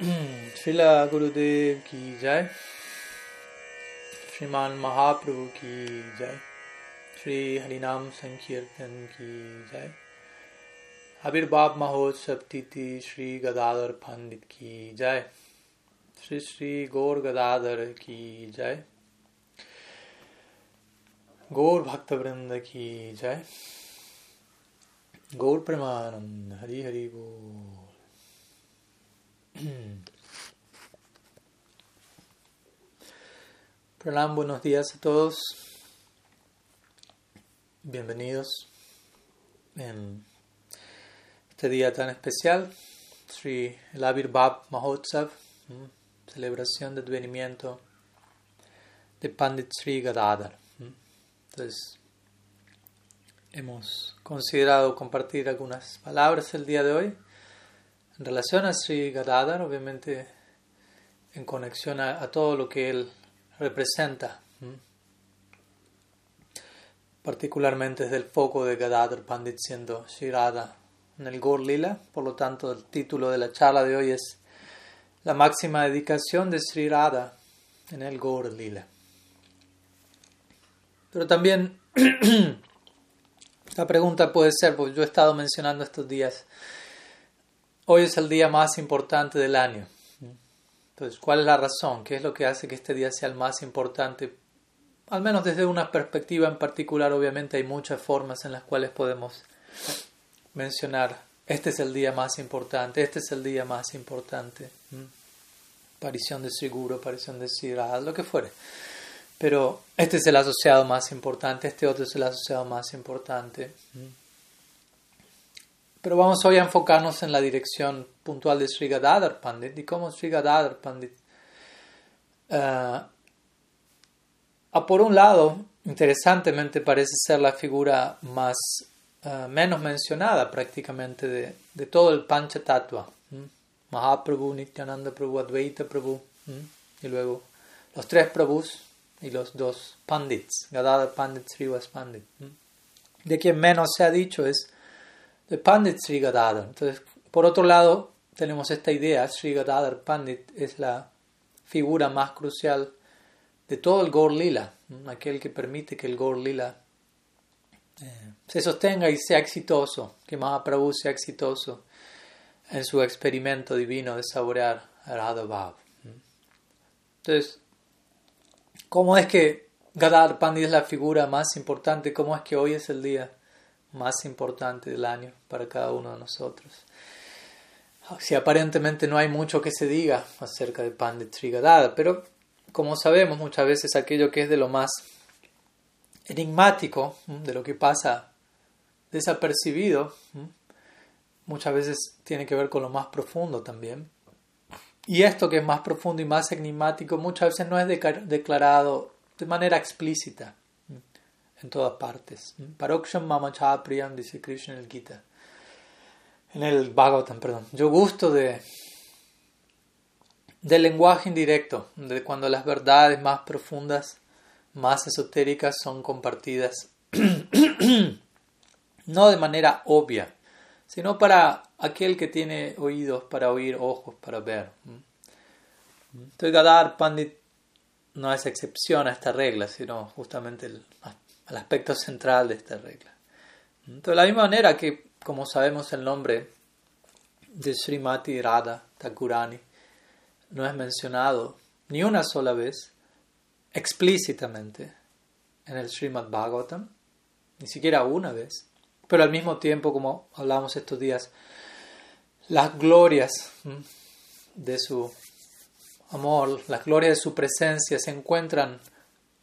Srila Gurudev ki jai, Shriman Mahaprabhu ki jai, Shri Harinam Sankirtan ki jai, Avirbhav Mahotsav Titi Shri Gadadhar Pandit ki jai, Shri Shri Gaur Gadadhar ki jai, Gaur Bhakta ki jai, Gaur Premanand Hari Hari Bol. Pranam, buenos días a todos. Bienvenidos en este día tan especial, Sri el Bab Mahotsav, celebración de advenimiento de Pandit Sri Gadadhar. Entonces, hemos considerado compartir algunas palabras el día de hoy en relación a Sri Gadadhar, obviamente en conexión a, todo lo que él representa, particularmente desde el foco de Gadadhar Pandit siendo Sri en el Gaur Lila, por lo tanto el título de la charla de hoy es La máxima dedicación de Sri en el Gaur Lila. Pero también la pregunta puede ser, porque yo he estado mencionando estos días, Hoy es el día más importante del año. Entonces, ¿cuál es la razón? ¿Qué es lo que hace que este día sea el más importante? Al menos desde una perspectiva en particular, obviamente hay muchas formas en las cuales podemos mencionar, este es el día más importante, este es el día más importante. Aparición de seguro, aparición de Sirah, lo que fuere. Pero este es el asociado más importante, este otro es el asociado más importante. Pero vamos hoy a enfocarnos en la dirección puntual de Sri Gadadhar Pandit y cómo Sri Gadadhar Pandit, uh, por un lado, interesantemente parece ser la figura más uh, menos mencionada prácticamente de, de todo el Pancha Tattva. Mahaprabhu, Nityananda Prabhu, Advaita Prabhu, y luego los tres Prabhus y los dos Pandits, Gadadhar Pandit, Srivas Pandit. De quien menos se ha dicho es de Pandit Sri Gadadhar. Entonces, por otro lado, tenemos esta idea, Sri Gadadhar Pandit es la figura más crucial de todo el Gaur Lila, aquel que permite que el Gaur Lila eh, se sostenga y sea exitoso, que Mahaprabhu sea exitoso en su experimento divino de saborear Radha Bhav. Entonces, ¿cómo es que Gadadhar Pandit es la figura más importante? ¿Cómo es que hoy es el día más importante del año para cada uno de nosotros. Si aparentemente no hay mucho que se diga acerca de Pandit Trigadada, pero como sabemos muchas veces aquello que es de lo más enigmático, de lo que pasa desapercibido, muchas veces tiene que ver con lo más profundo también. Y esto que es más profundo y más enigmático muchas veces no es declarado de manera explícita en todas partes. Paroksham Mama Priyam, dice Krishna en el Gita. En el Bhagavatam, perdón. Yo gusto de del lenguaje indirecto, de cuando las verdades más profundas, más esotéricas son compartidas, no de manera obvia, sino para aquel que tiene oídos para oír, ojos para ver. Entonces Gadar Pandit no es excepción a esta regla, sino justamente el al aspecto central de esta regla. De la misma manera que, como sabemos, el nombre de Srimati Radha Thakurani no es mencionado ni una sola vez explícitamente en el Srimad Bhagavatam, ni siquiera una vez, pero al mismo tiempo, como hablamos estos días, las glorias de su amor, las glorias de su presencia se encuentran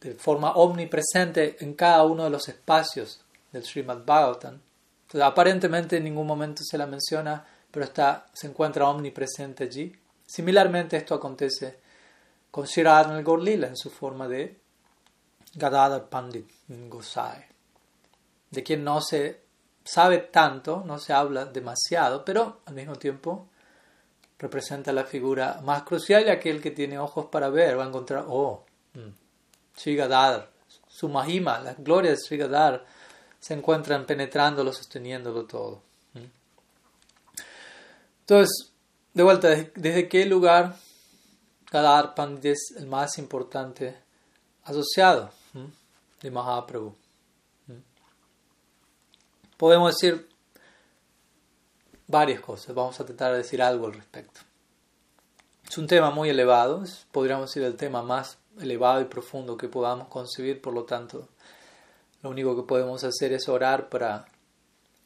de forma omnipresente en cada uno de los espacios del Srimad Bhagavatam. Entonces, aparentemente en ningún momento se la menciona, pero está, se encuentra omnipresente allí. Similarmente esto acontece con Shiradhan el Gorlila en su forma de Gadadhar Pandit Gosai, de quien no se sabe tanto, no se habla demasiado, pero al mismo tiempo representa la figura más crucial y aquel que tiene ojos para ver va a encontrar, oh, mm, Sri su mahima, las glorias de Sri se encuentran penetrándolo, sosteniéndolo todo. Entonces, de vuelta, ¿desde qué lugar Gadar Pandit es el más importante asociado de Mahaprabhu? Podemos decir varias cosas, vamos a tratar de decir algo al respecto. Es un tema muy elevado, podríamos decir el tema más elevado y profundo que podamos concebir, por lo tanto, lo único que podemos hacer es orar para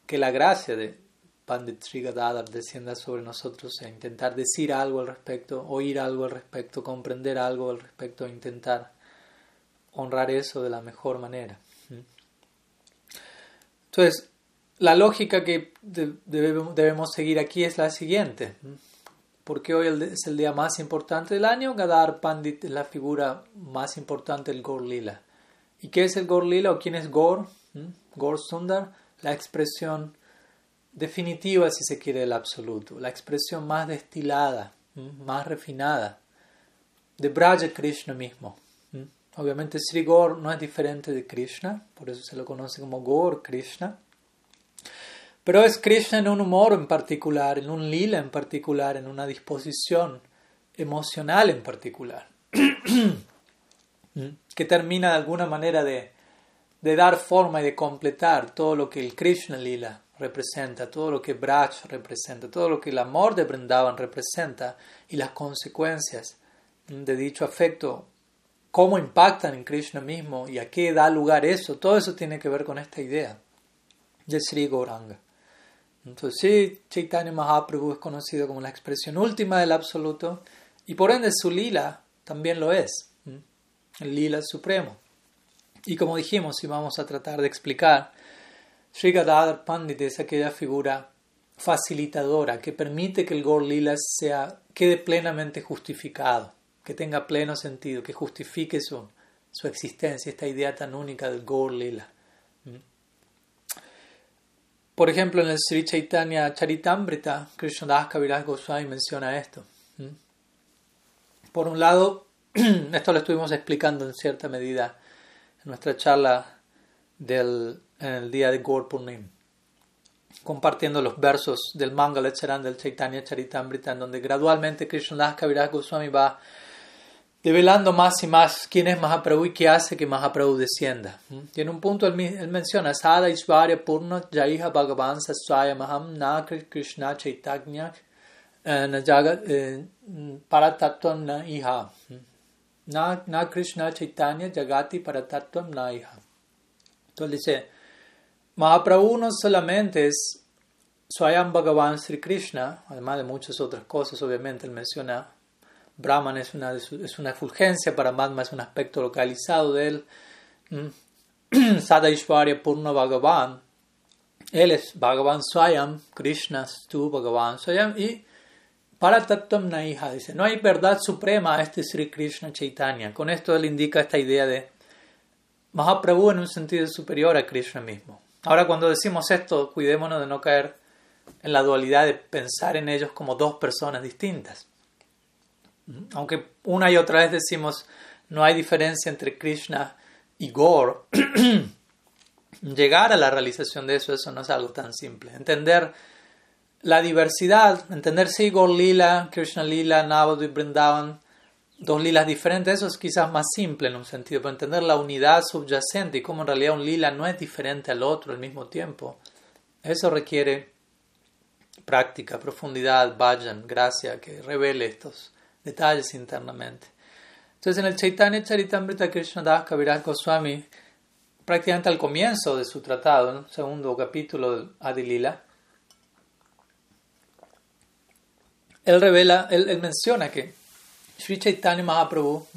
que la gracia de Pandit Sri descienda sobre nosotros e intentar decir algo al respecto, oír algo al respecto, comprender algo al respecto, e intentar honrar eso de la mejor manera. Entonces, la lógica que debemos seguir aquí es la siguiente. Porque hoy es el día más importante del año, Gadar Pandit es la figura más importante del Gor Lila. ¿Y qué es el Gor Lila o quién es Gor? ¿Mm? Gor Sundar, la expresión definitiva, si se quiere, del absoluto, la expresión más destilada, más refinada de Braja Krishna mismo. Obviamente Sri Gor no es diferente de Krishna, por eso se lo conoce como Gor Krishna. Pero es Krishna en un humor en particular, en un lila en particular, en una disposición emocional en particular, que termina de alguna manera de, dar forma y de completar todo lo que el Krishna lila representa, todo lo que Braj representa, todo lo que el amor de Vrindavan representa y las consecuencias de dicho afecto, cómo impactan en Krishna mismo y a qué da lugar eso, todo eso tiene que ver con esta idea de Sri Gauranga. Entonces, sí, Chaitanya Mahaprabhu es conocido como la expresión última del absoluto y por ende su lila también lo es, el lila supremo. Y como dijimos, y vamos a tratar de explicar, Sri Gadadhar Pandit es aquella figura facilitadora que permite que el Gor Lila sea, quede plenamente justificado, que tenga pleno sentido, que justifique su, su existencia, esta idea tan única del Gor Lila. Por ejemplo, en el Sri Chaitanya Charitamrita, Krishnadas Kaviraj Goswami menciona esto. Por un lado, esto lo estuvimos explicando en cierta medida en nuestra charla del, en el día de Gaur Purnim, compartiendo los versos del Mangala Charan del Chaitanya Charitamrita, en donde gradualmente Krishnadas Kaviraj Goswami va develando más y más quién es Mahaprabhu y qué hace que Mahaprabhu descienda. Y en un punto él, menciona Sada Ishvarya Purna Jaiha Bhagavan Maham Na Krishna Chaitanya eh, eh, Paratatvam Na Iha. Na Krishna Chaitanya Jagati Paratatvam Na Iha. Entonces dice Mahaprabhu no solamente es Swayam Bhagavan Sri Krishna, además de muchas otras cosas, obviamente él menciona Brahman es una, es una fulgencia, para Paramatma es un aspecto localizado de él. Mm. Sadaishwarya Purna Bhagavan, él es Bhagavan Swayam, Krishna tu Bhagavan Swayam y Paratattvam Naiha, dice, no hay verdad suprema a este Sri Krishna Chaitanya. Con esto él indica esta idea de Mahaprabhu en un sentido superior a Krishna mismo. Ahora cuando decimos esto, cuidémonos de no caer en la dualidad de pensar en ellos como dos personas distintas. Aunque una y otra vez decimos no hay diferencia entre Krishna y Gaur, llegar a la realización de eso, eso no es algo tan simple. Entender la diversidad, entender si Gaur Lila, Krishna Lila, Navadu y Brindavan, dos lilas diferentes, eso es quizás más simple en un sentido, pero entender la unidad subyacente y cómo en realidad un lila no es diferente al otro al mismo tiempo, eso requiere práctica, profundidad, vayan, gracia, que revele estos detalles internamente. Entonces en el Chaitanya Charitamrita Das Kaviraj Goswami, prácticamente al comienzo de su tratado, el segundo capítulo del Adilila, él revela, él, menciona que Sri Chaitanya Mahaprabhu,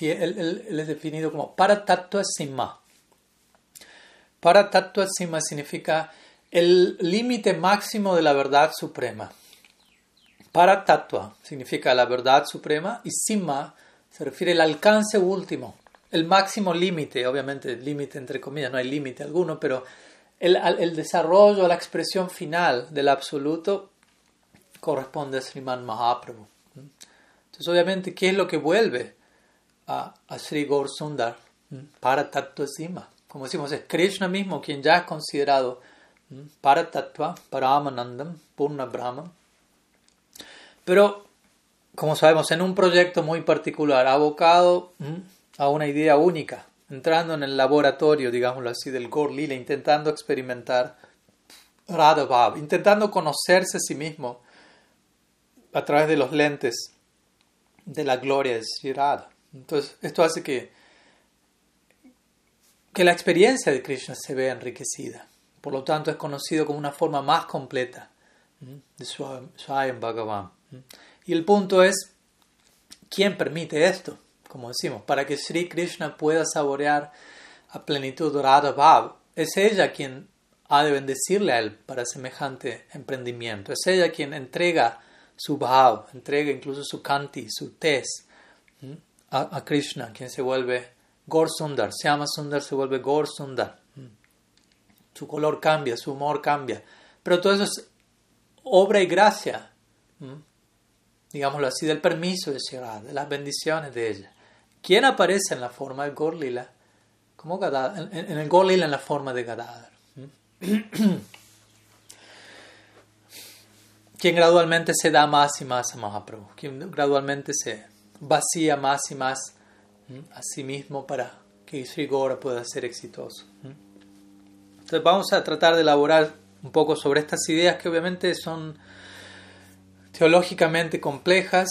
él, él, es definido como Paratattva Simma. Paratattva Simma significa el límite máximo de la verdad suprema. Para tatua significa la verdad suprema y sima se refiere al alcance último, el máximo límite, obviamente límite entre comillas, no hay límite alguno, pero el, desarrollo, la expresión final del absoluto corresponde a Sriman Mahaprabhu. Entonces, obviamente, ¿qué es lo que vuelve a, a Sri Gaur Sundar? Para tatua sima. Como decimos, es Krishna mismo quien ya es considerado para tatua, para purna brahman pero como sabemos, en un proyecto muy particular, abocado a una idea única, entrando en el laboratorio, digámoslo así, del Gor Lila, intentando experimentar Radha intentando conocerse a sí mismo a través de los lentes de la gloria de Sri Radha. Entonces, esto hace que, que la experiencia de Krishna se vea enriquecida. Por lo tanto, es conocido como una forma más completa de Swayam Bhagavan. Y el punto es, ¿quién permite esto? Como decimos, para que Sri Krishna pueda saborear a plenitud Radha Bhav, es ella quien ha de bendecirle a él para semejante emprendimiento. Es ella quien entrega su bhav, entrega incluso su kanti, su tes a, Krishna, quien se vuelve Gor Sundar. Se llama Sundar, se vuelve Gor Sundar. Su color cambia, su humor cambia. Pero todo eso es obra y gracia digámoslo así, del permiso de Shirah, de las bendiciones de ella. ¿Quién aparece en la forma del Gorlila? Como en, en, el Gorlila en la forma de Gadadhar. quien gradualmente se da más y más a Mahaprabhu, quien gradualmente se vacía más y más a sí mismo para que Sri Gora pueda ser exitoso. Entonces vamos a tratar de elaborar un poco sobre estas ideas que obviamente son teológicamente complejas,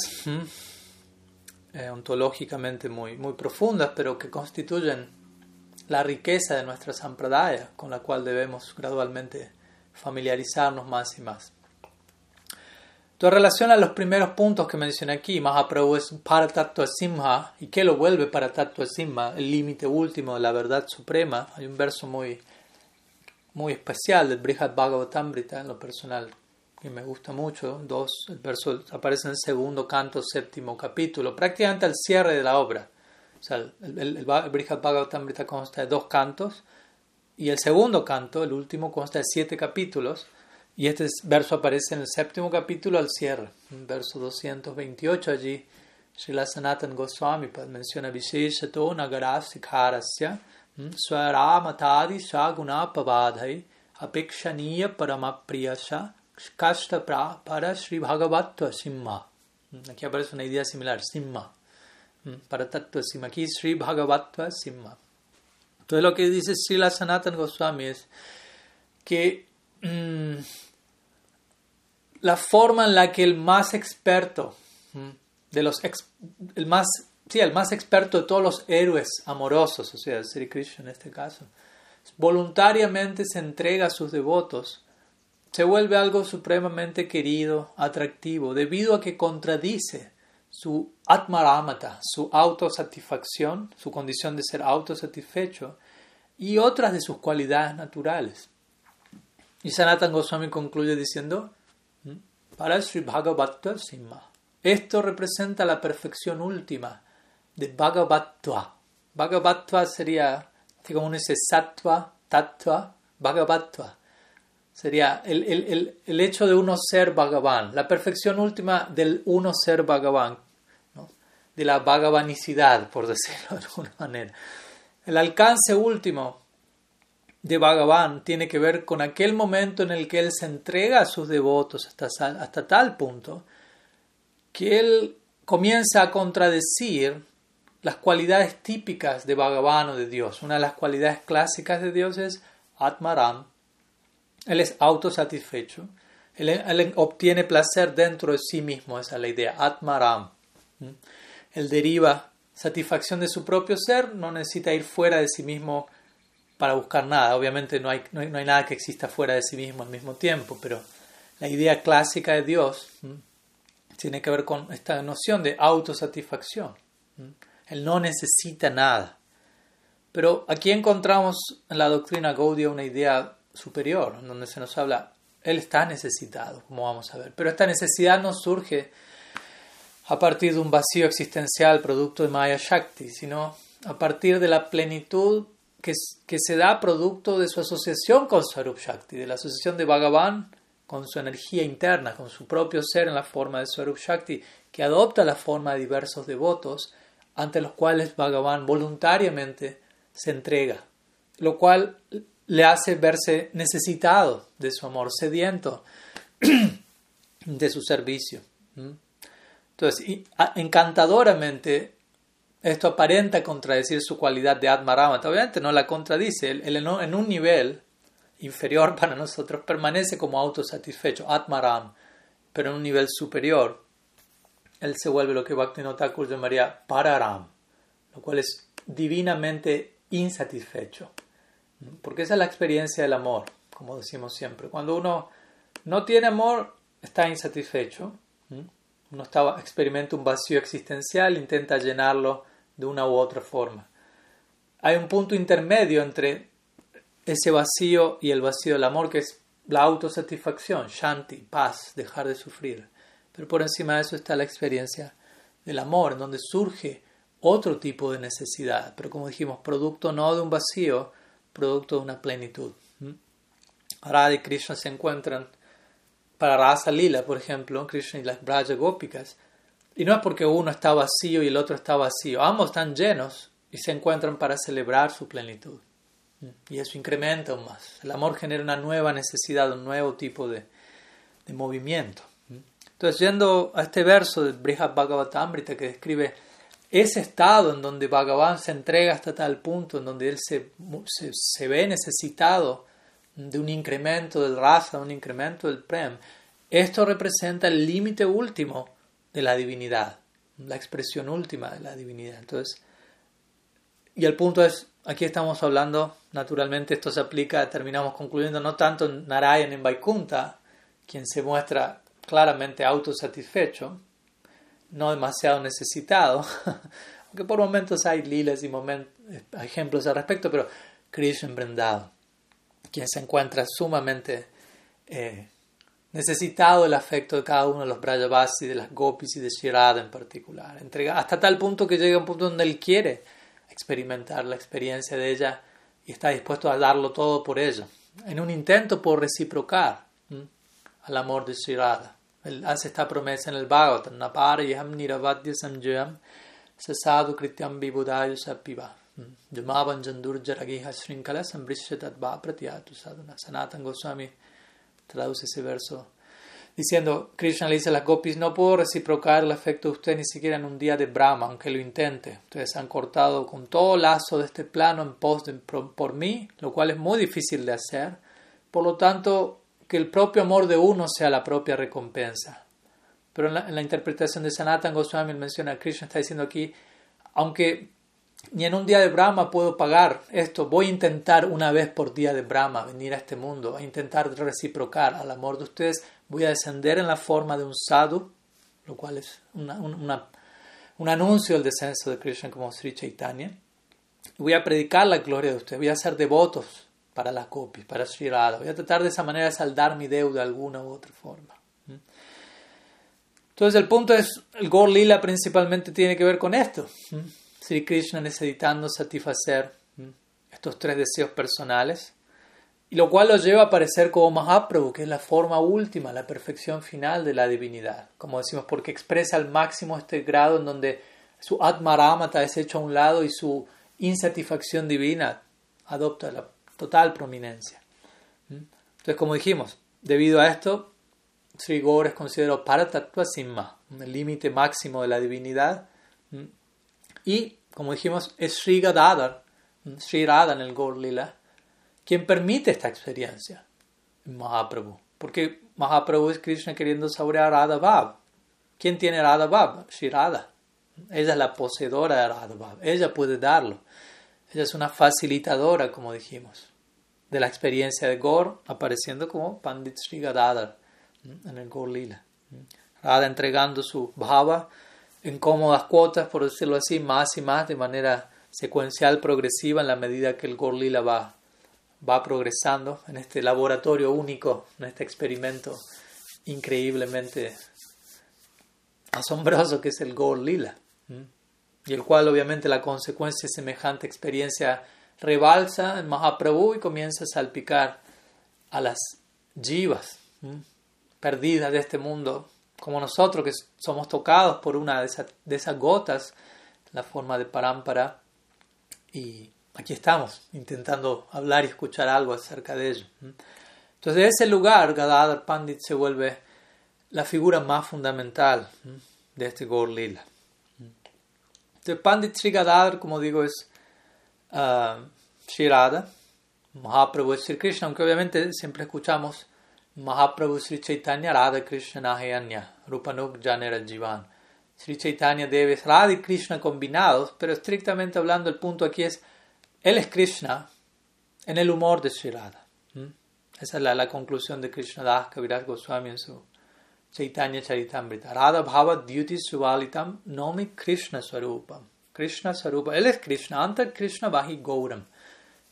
eh, ontológicamente muy, muy profundas, pero que constituyen la riqueza de nuestra sampradaya, con la cual debemos gradualmente familiarizarnos más y más. En relación a los primeros puntos que mencioné aquí, Mahaprabhu es para Tattva Simha, y que lo vuelve para Tattva Simha, el límite último de la verdad suprema. Hay un verso muy, muy especial del Brihad Bhagavatamrita, en lo personal, que me gusta mucho, dos, el verso aparece en el segundo canto, séptimo capítulo, prácticamente al cierre de la obra. O sea, el, el, el, Brihad Bhagavatamrita consta de dos cantos y el segundo canto, el último, consta de siete capítulos y este verso aparece en el séptimo capítulo al cierre, verso 228 allí. Srila Sanatan Goswami menciona Visheshato Nagarasikarasya Swaramatadi Sagunapavadhai Apekshaniya Paramapriyasha Kashta para Sri Bhagavatva Simha. Aquí aparece una idea similar, Simha. Para Tattva Simha. Aquí Sri Bhagavatva Simha. Entonces lo que dice Srila Sanatan Goswami es que mmm, la forma en la que el más experto de los el más sí, el más experto de todos los héroes amorosos, o sea, Sri Krishna en este caso, voluntariamente se entrega a sus devotos se vuelve algo supremamente querido, atractivo, debido a que contradice su atmaramata, su autosatisfacción, su condición de ser autosatisfecho, y otras de sus cualidades naturales. Y Sanatan Goswami concluye diciendo, mm, para Sri Bhagavatta Simha, esto representa la perfección última de Bhagavatva. Bhagavatva sería, como uno dice, sattva, tattva, Bhagavatva Sería el, el, el, hecho de uno ser Bhagavan, la perfección última del uno ser Bhagavan, ¿no? de la Bhagavanicidad, por decirlo de alguna manera. El alcance último de Bhagavan tiene que ver con aquel momento en el que él se entrega a sus devotos hasta, hasta tal punto que él comienza a contradecir las cualidades típicas de Bhagavan o de Dios. Una de las cualidades clásicas de Dios es Atmaram, él es autosatisfecho. Él, obtiene placer dentro de sí mismo, esa es la idea, Atmaram. ¿Mm? Él deriva satisfacción de su propio ser, no necesita ir fuera de sí mismo para buscar nada. Obviamente no hay, nada que exista fuera de sí mismo al mismo tiempo, pero la idea clásica de Dios tiene que ver con esta noción de autosatisfacción. Él no necesita nada. Pero aquí encontramos en la doctrina Gaudiya una idea superior, donde se nos habla, Él está necesitado, como vamos a ver. Pero esta necesidad no surge a partir de un vacío existencial producto de Maya Shakti, sino a partir de la plenitud que, que se da producto de su asociación con Swarup Shakti, de la asociación de Bhagavan con su energía interna, con su propio ser en la forma de Swarup Shakti, que adopta la forma de diversos devotos ante los cuales Bhagavan voluntariamente se entrega, lo cual le hace verse necesitado de su amor, sediento de su servicio. Entonces, encantadoramente, esto aparenta contradecir su cualidad de Atmaramata. Obviamente no la contradice. Él, en un nivel inferior para nosotros permanece como autosatisfecho, Atmaram, pero en un nivel superior, él se vuelve lo que Bhaktivinoda Thakur llamaría Pararam, lo cual es divinamente insatisfecho. Porque esa es la experiencia del amor, como decimos siempre. Cuando uno no tiene amor, está insatisfecho. Uno está, experimenta un vacío existencial, intenta llenarlo de una u otra forma. Hay un punto intermedio entre ese vacío y el vacío del amor, que es la autosatisfacción, shanti, paz, dejar de sufrir. Pero por encima de eso está la experiencia del amor, en donde surge otro tipo de necesidad, pero como dijimos, producto no de un vacío, producto de una plenitud. Radha y Krishna se encuentran para Rasa Lila, por ejemplo, Krishna y las Braja Gópicas, y no es porque uno está vacío y el otro está vacío, ambos están llenos y se encuentran para celebrar su plenitud. Y eso incrementa aún más. El amor genera una nueva necesidad, un nuevo tipo de, de movimiento. Entonces, yendo a este verso de Brihad Bhagavatamrita que describe ese estado en donde Bhagavan se entrega hasta tal punto, en donde él se, se, ve necesitado de un incremento del rasa, un incremento del prem, esto representa el límite último de la divinidad, la expresión última de la divinidad. Entonces, y el punto es, aquí estamos hablando, naturalmente esto se aplica, terminamos concluyendo no tanto en Narayan en Vaikunta, quien se muestra claramente autosatisfecho, no demasiado necesitado, aunque por momentos hay lilas y momentos, ejemplos al respecto, pero Krishna emprendado, quien se encuentra sumamente eh, necesitado del afecto de cada uno de los Brajavasi, de las Gopis y de Shirada en particular, hasta tal punto que llega a un punto donde él quiere experimentar la experiencia de ella y está dispuesto a darlo todo por ella, en un intento por reciprocar al amor de Shirada. Él hace esta promesa en el Bhagavatam, Naparayam Niravadya Sanjayam Sasadu Krityam Vibhudayu Sapiva. Jamavan Jandurjaragiha Srinkala Sambrishyatatva Pratyatu Sadhana. Sanatan Goswami traduce ese verso diciendo, Krishna le dice a las gopis, no puedo reciprocar el afecto de usted ni siquiera en un día de Brahma, aunque lo intente. Ustedes han cortado con todo lazo de este plano en pos de, por, mí, lo cual es muy difícil de hacer. Por lo tanto, que el propio amor de uno sea la propia recompensa. Pero en la, interpretación de Sanatan Goswami menciona, Krishna está diciendo aquí, aunque ni en un día de Brahma puedo pagar esto. Voy a intentar una vez por día de Brahma venir a este mundo, a intentar reciprocar al amor de ustedes. Voy a descender en la forma de un sadhu, lo cual es un anuncio del descenso de Krishna como Sri Chaitanya. Voy a predicar la gloria de ustedes, voy a ser devotos para la copia, para Sri Radha. Voy a tratar de esa manera de saldar mi deuda de alguna u otra forma. ¿Mm? Entonces el punto es, el Gaur Lila principalmente tiene que ver con esto. ¿Mm? Sri Krishna necesitando satisfacer estos tres deseos personales, y lo cual lo lleva a aparecer como Mahaprabhu, que es la forma última, la perfección final de la divinidad, como decimos, porque expresa al máximo este grado en donde su Atmaramata es hecho a un lado y su insatisfacción divina adopta la total prominencia. Entonces, como dijimos, debido a esto, Sri Gaur es considerado Paratattva Simma, el límite máximo de la divinidad, y, como dijimos, es Sri Gadadhar, Sri Radha en el Gaur Lila, quien permite esta experiencia, Mahaprabhu. Porque Mahaprabhu es Krishna queriendo saborear Radha Bhav. ¿Quién tiene Radha Bhav? Sri Radha. Ella es la poseedora de Radha Bhav. Ella puede darlo. Ella es una facilitadora, como dijimos, de la experiencia de Gaur, apareciendo como Pandit Sri Gadadhar en el Gaur Lila. Radha entregando su bhava en cómodas cuotas, por decirlo así, más y más de manera secuencial, progresiva, en la medida que el Gorlila va, va progresando en este laboratorio único, en este experimento increíblemente asombroso que es el Gorlila, y el cual obviamente la consecuencia de semejante experiencia rebalsa en Mahaprabhu y comienza a salpicar a las jivas perdidas de este mundo como nosotros que somos tocados por una de esas gotas, la forma de parámpara, y aquí estamos intentando hablar y escuchar algo acerca de ello. Entonces, de ese lugar, Gadadhar Pandit se vuelve la figura más fundamental de este Gaur Lila. Entonces, Pandit Sri Gadadhar, como digo, es uh, Mahaprabhu es Sri Krishna, aunque obviamente siempre escuchamos Mahaprabhu Sri Chaitanya Radha Krishna Nahayanya, Rupanuk Janera Jivan. Sri Chaitanya debe Radha y Krishna combinados, pero estrictamente hablando, el punto aquí es, él es Krishna en el humor de Sri Radha. Esa es la, la conclusión de Krishna Das Kaviraj Goswami en su Chaitanya Charitamrita. Radha Bhava Dyuti Suvalitam Nomi Krishna Swarupam. Krishna Swarupa. Él es Krishna. Anta Krishna Vahi Gauram.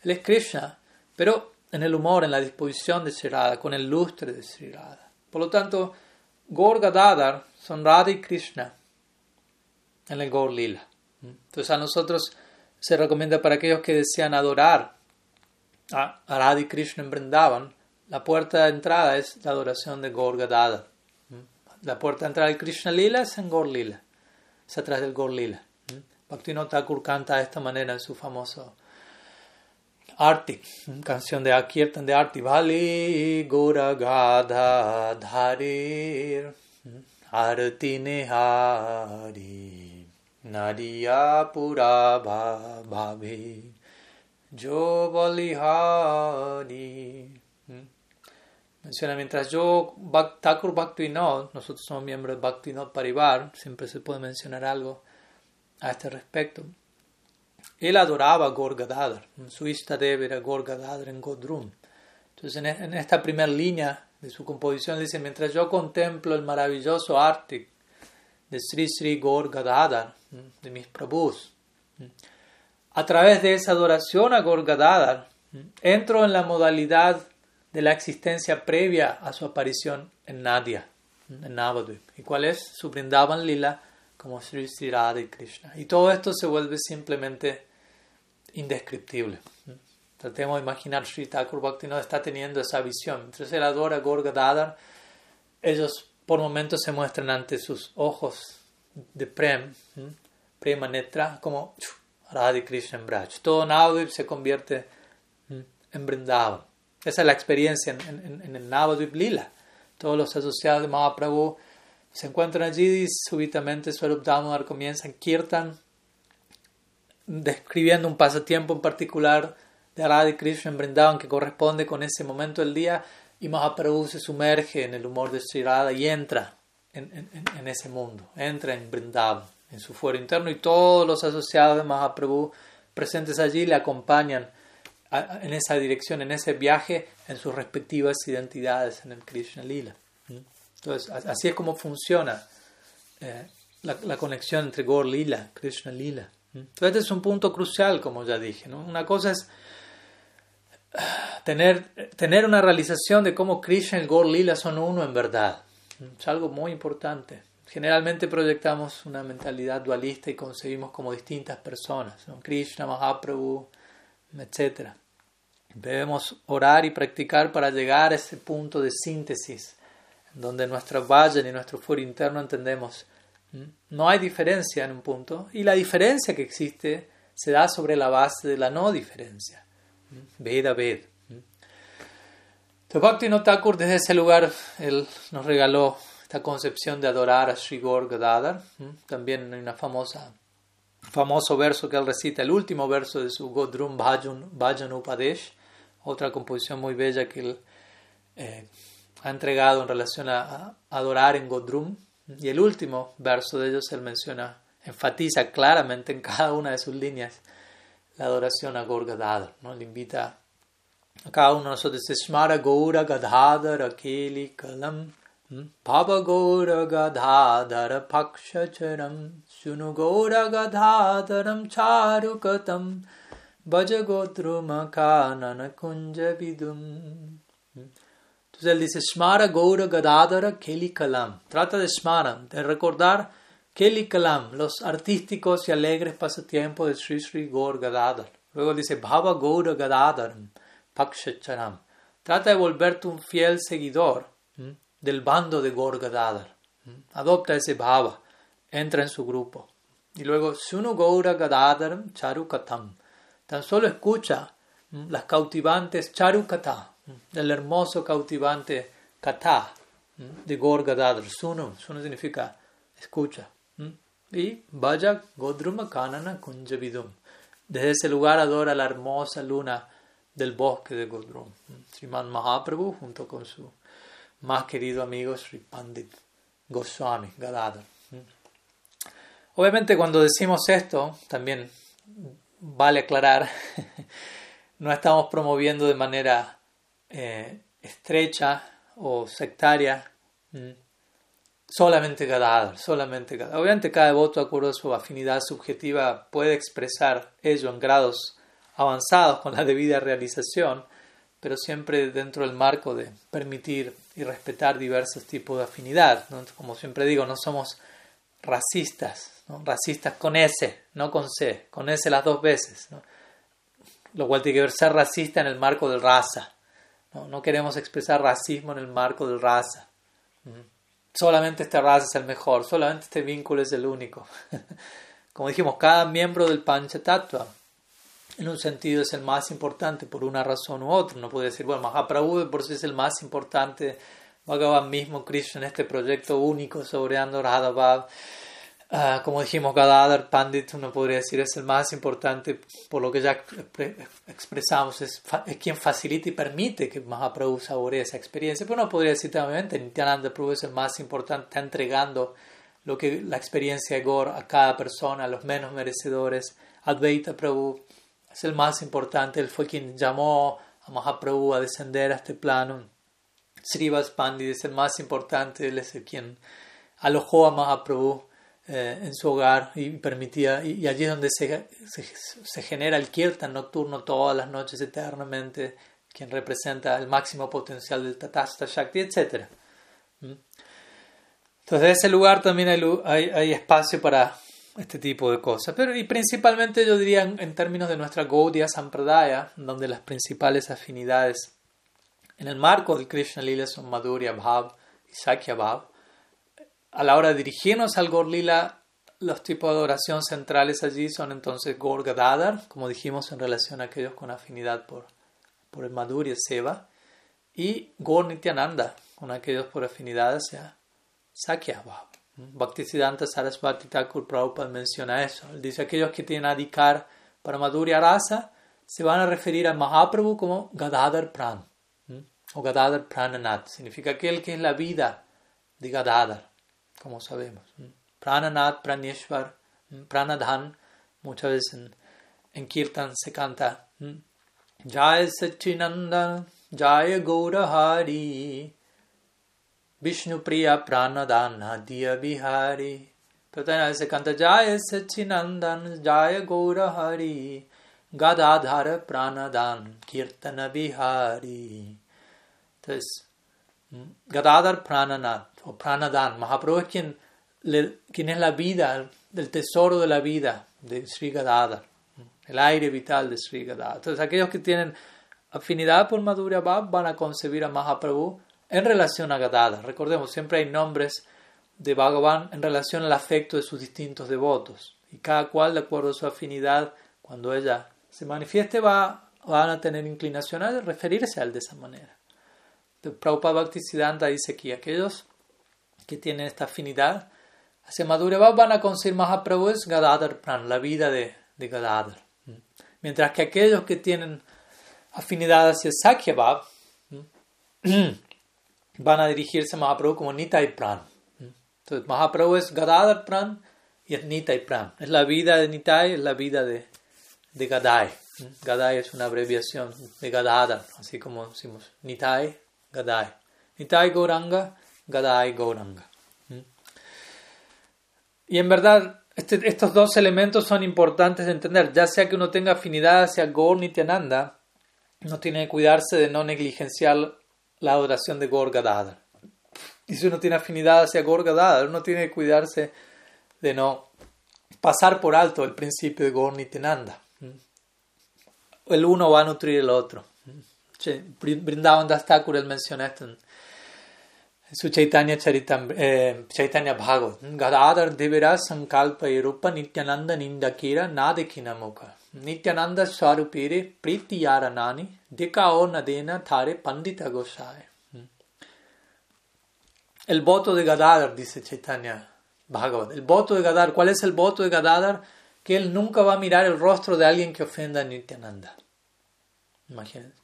Él es Krishna, pero en el humor, en la disposición de Sri con el lustre de Sri Radha. Por lo tanto, Gaur Gadadhar son Radha y Krishna en el Gaur Lila. Entonces a nosotros se recomienda para aquellos que desean adorar a Radha y Krishna en Vrindavan, la puerta de entrada es la adoración de Gaur Gadadhar. La puerta de entrada del Krishna Lila es en Gaur Lila, es atrás del Gaur Lila. Bhaktivinoda Thakur canta de esta manera en su famoso Arti, canción de Akirtan de Arti. Vali Gora Gadha Dharir Arti Nehari Nadiya Pura Bhavi Yo Balihari. Menciona, mientras yo, Thakur Bhaktivinoda, nosotros somos miembros de Bhaktivinoda Parivar, siempre se puede mencionar algo a este respecto. Él adoraba a Gorgadadar, su Istadev era Gorgadadar en Godrum. Entonces, en, esta primera línea de su composición dice: Mientras yo contemplo el maravilloso arte de Sri Sri Gorgadadar, de mis prabhus, a través de esa adoración a Gorgadadar, entro en la modalidad de la existencia previa a su aparición en Nadia, en Navadvip. ¿Y cuál es? Su Lila como Sri Sri Radha y Krishna. Y todo esto se vuelve simplemente indescriptible. Tratemos de imaginar Sri Thakur no está teniendo esa visión. Entonces él adora Gorga Dadar. Ellos por momentos se muestran ante sus ojos de Prem, Prema Netra, como Radha Krishna en Braj. Todo Navadvip se convierte en Vrindavan. Esa es la experiencia en, en, el Navadvip Lila. Todos los asociados de Mahaprabhu se encuentran allí y súbitamente Swarup Damodar comienza en Kirtan describiendo un pasatiempo en particular de Radha Krishna en Vrindavan que corresponde con ese momento del día y Mahaprabhu se sumerge en el humor de Sri Radha y entra en, ese mundo, entra en Vrindavan, en su fuero interno y todos los asociados de Mahaprabhu presentes allí le acompañan en esa dirección, en ese viaje, en sus respectivas identidades en el Krishna Lila. Entonces, así es como funciona eh, la, conexión entre Gaur Lila, Krishna Lila. Entonces este es un punto crucial, como ya dije. ¿no? Una cosa es ah, tener, tener una realización de cómo Krishna y Gaur Lila son uno en verdad. Es algo muy importante. Generalmente proyectamos una mentalidad dualista y concebimos como distintas personas. Krishna, Mahaprabhu, etc. Debemos orar y practicar para llegar a ese punto de síntesis, donde nuestro valle y nuestro fuero interno entendemos no hay diferencia en un punto y la diferencia que existe se da sobre la base de la no diferencia. Veda Ved. Entonces no Thakur desde ese lugar él nos regaló esta concepción de adorar a Sri Gaur. También hay una famosa famoso verso que él recita, el último verso de su Godrum Bhajan Upadesh, otra composición muy bella que él eh, ha entregado en relación a, adorar en Godrum. Y el último verso de ellos él menciona, enfatiza claramente en cada una de sus líneas la adoración a Gorgadadar, ¿no? Le invita a cada uno de nosotros, Smara Gaura Gadhadar Akeli Kalam, Baba Gaura Gadhadar Pakshacharam, Sunu Gaura Entonces él dice, Smara Gaura Gadadara Keli Kalam. Trata de Smara, de recordar Keli Kalam, los artísticos y alegres pasatiempos de Sri Sri Gaur Gadadar. Luego dice, Bhava Gaura Gadadaram Pakshacharam. Trata de volverte un fiel seguidor del bando de Gaur Gadadar. Adopta ese Bhava, entra en su grupo. Y luego, Sunu Gaura Gadadaram Charukatam. Tan solo escucha las cautivantes Charukata, del hermoso, cautivante kata, de Gor Gadadhar. Sunu, sunu significa escucha. Y vaya Godruma Kanana Kunjavidum. Desde ese lugar adora la hermosa luna del bosque de Godrum. Sriman Mahaprabhu junto con su más querido amigo Sri Pandit Goswami Gadadhar. Obviamente cuando decimos esto, también vale aclarar, no estamos promoviendo de manera eh, estrecha o sectaria solamente Gadadhar, solamente Gadadhar. Obviamente cada devoto, de acuerdo a su afinidad subjetiva, puede expresar ello en grados avanzados con la debida realización, pero siempre dentro del marco de permitir y respetar diversos tipos de afinidad. Como siempre digo, no somos racistas, racistas con S, no con C, con S las dos veces, lo cual tiene que ver ser racista en el marco del raza. No, queremos expresar racismo en el marco del raza. Solamente este raza es el mejor, solamente este vínculo es el único. Como dijimos, cada miembro del Panchatattva en un sentido es el más importante por una razón u otra. No puede decir, bueno, Mahaprabhu por sí es el más importante, Bhagavan mismo, Krishna en este proyecto único sobre Radhabhav. Uh, como dijimos, Gadadhar Pandit, uno podría decir, es el más importante, por lo que ya expresamos, es, es, quien facilita y permite que Mahaprabhu saboree esa experiencia. Pero uno podría decir también, Nityananda Prabhu es el más importante, está entregando lo que la experiencia de Gor a cada persona, a los menos merecedores. Advaita Prabhu es el más importante, él fue quien llamó a Mahaprabhu a descender a este plano. Srivas Pandit es el más importante, él es el quien alojó a Mahaprabhu eh, en su hogar y permitía, y, allí es donde se, se, genera el kirtan nocturno todas las noches eternamente, quien representa el máximo potencial del Tatasta Shakti, etc. ¿Mm? Entonces, en ese lugar también hay, hay espacio para este tipo de cosas. Pero, y principalmente yo diría en, términos de nuestra Gaudiya Sampradaya, donde las principales afinidades en el marco del Krishna Lila son Madhurya Bhav y Sakya Bhav. A la hora de dirigirnos al Gaur Lila, los tipos de adoración centrales allí son entonces Gaur Gadadhar, como dijimos en relación a aquellos con afinidad por, por el Madhurya Seva, y Gaur Nityananda, con aquellos por afinidad hacia Sakya. Bhaktisiddhanta Sarasvati Thakur Prabhupada menciona eso. Él dice aquellos que tienen adhikar para Madhurya Rasa se van a referir a Mahaprabhu como Gadadhar Pran o Gadadhar Prananath. Significa aquel que es la vida de Gadadhar, como sabemos. Prananath, Praneshwar, Pranadhan. Muchas veces en, en Kirtan se canta Jai Sachinanda, Jai Gaurahari. Vishnu Priya Pranadana Diya. Pero también se canta Jaya Sachinandan Jaya Gaura Hari Gadadhara Pranadan Kirtana Bihari. Entonces, Gadadhar Prananath o Pranadan, Mahaprabhu es quien, quien es la vida, el tesoro de la vida de Sri Gadadhar, el aire vital de Sri Gadadhar. Entonces, aquellos que tienen afinidad por Madhurya Bhav van a concebir a Mahaprabhu en relación a Gadada. Recordemos, siempre hay nombres de Bhagavan en relación al afecto de sus distintos devotos. Y cada cual, de acuerdo a su afinidad, cuando ella se manifieste, va, van a tener inclinación a referirse a él de esa manera. De Prabhupada Bhaktisiddhanta dice que aquellos que tienen esta afinidad hacia Madhurya van a conseguir Mahaprabhu es Gadadhar Pran, la vida de, de Gadadhar. Mientras que aquellos que tienen afinidad hacia Sakya van a dirigirse a Mahaprabhu como Nitai Pran. Entonces, Mahaprabhu es Gadadhar Pran y es Nitai Pran. Es la vida de Nitai, es la vida de, de Gadai. Gadai es una abreviación de Gadadhar, así como decimos Nitai, Gadai. Nitai Gauranga, Gadai Gauranga. Y en verdad, este, estos dos elementos son importantes de entender, ya sea que uno tenga afinidad hacia Gaur Nityananda, no tiene que cuidarse de no negligenciar la adoración de Gorgadadar. Y si uno tiene afinidad hacia Gorgadadar, uno tiene que cuidarse de no pasar por alto el principio de Gornitenanda. El uno va a nutrir el otro. Brindavan Das Thakur él esto su Chaitanya, Charitam, eh, Chaitanya Bhagavat. Gadadar Devira Sankalpa Yerupa Nityananda Nindakira Nadekina Mukha. Nityananda Swarupire Priti Yaranani Dika o Nadena Thare Pandita Gosai. el voto de Gadadhar, dice Chaitanya Bhagavat. El voto de Gadadhar, ¿cuál es el voto de Gadadhar? Que él nunca va a mirar el rostro de alguien que ofenda a Nityananda. Imagínense.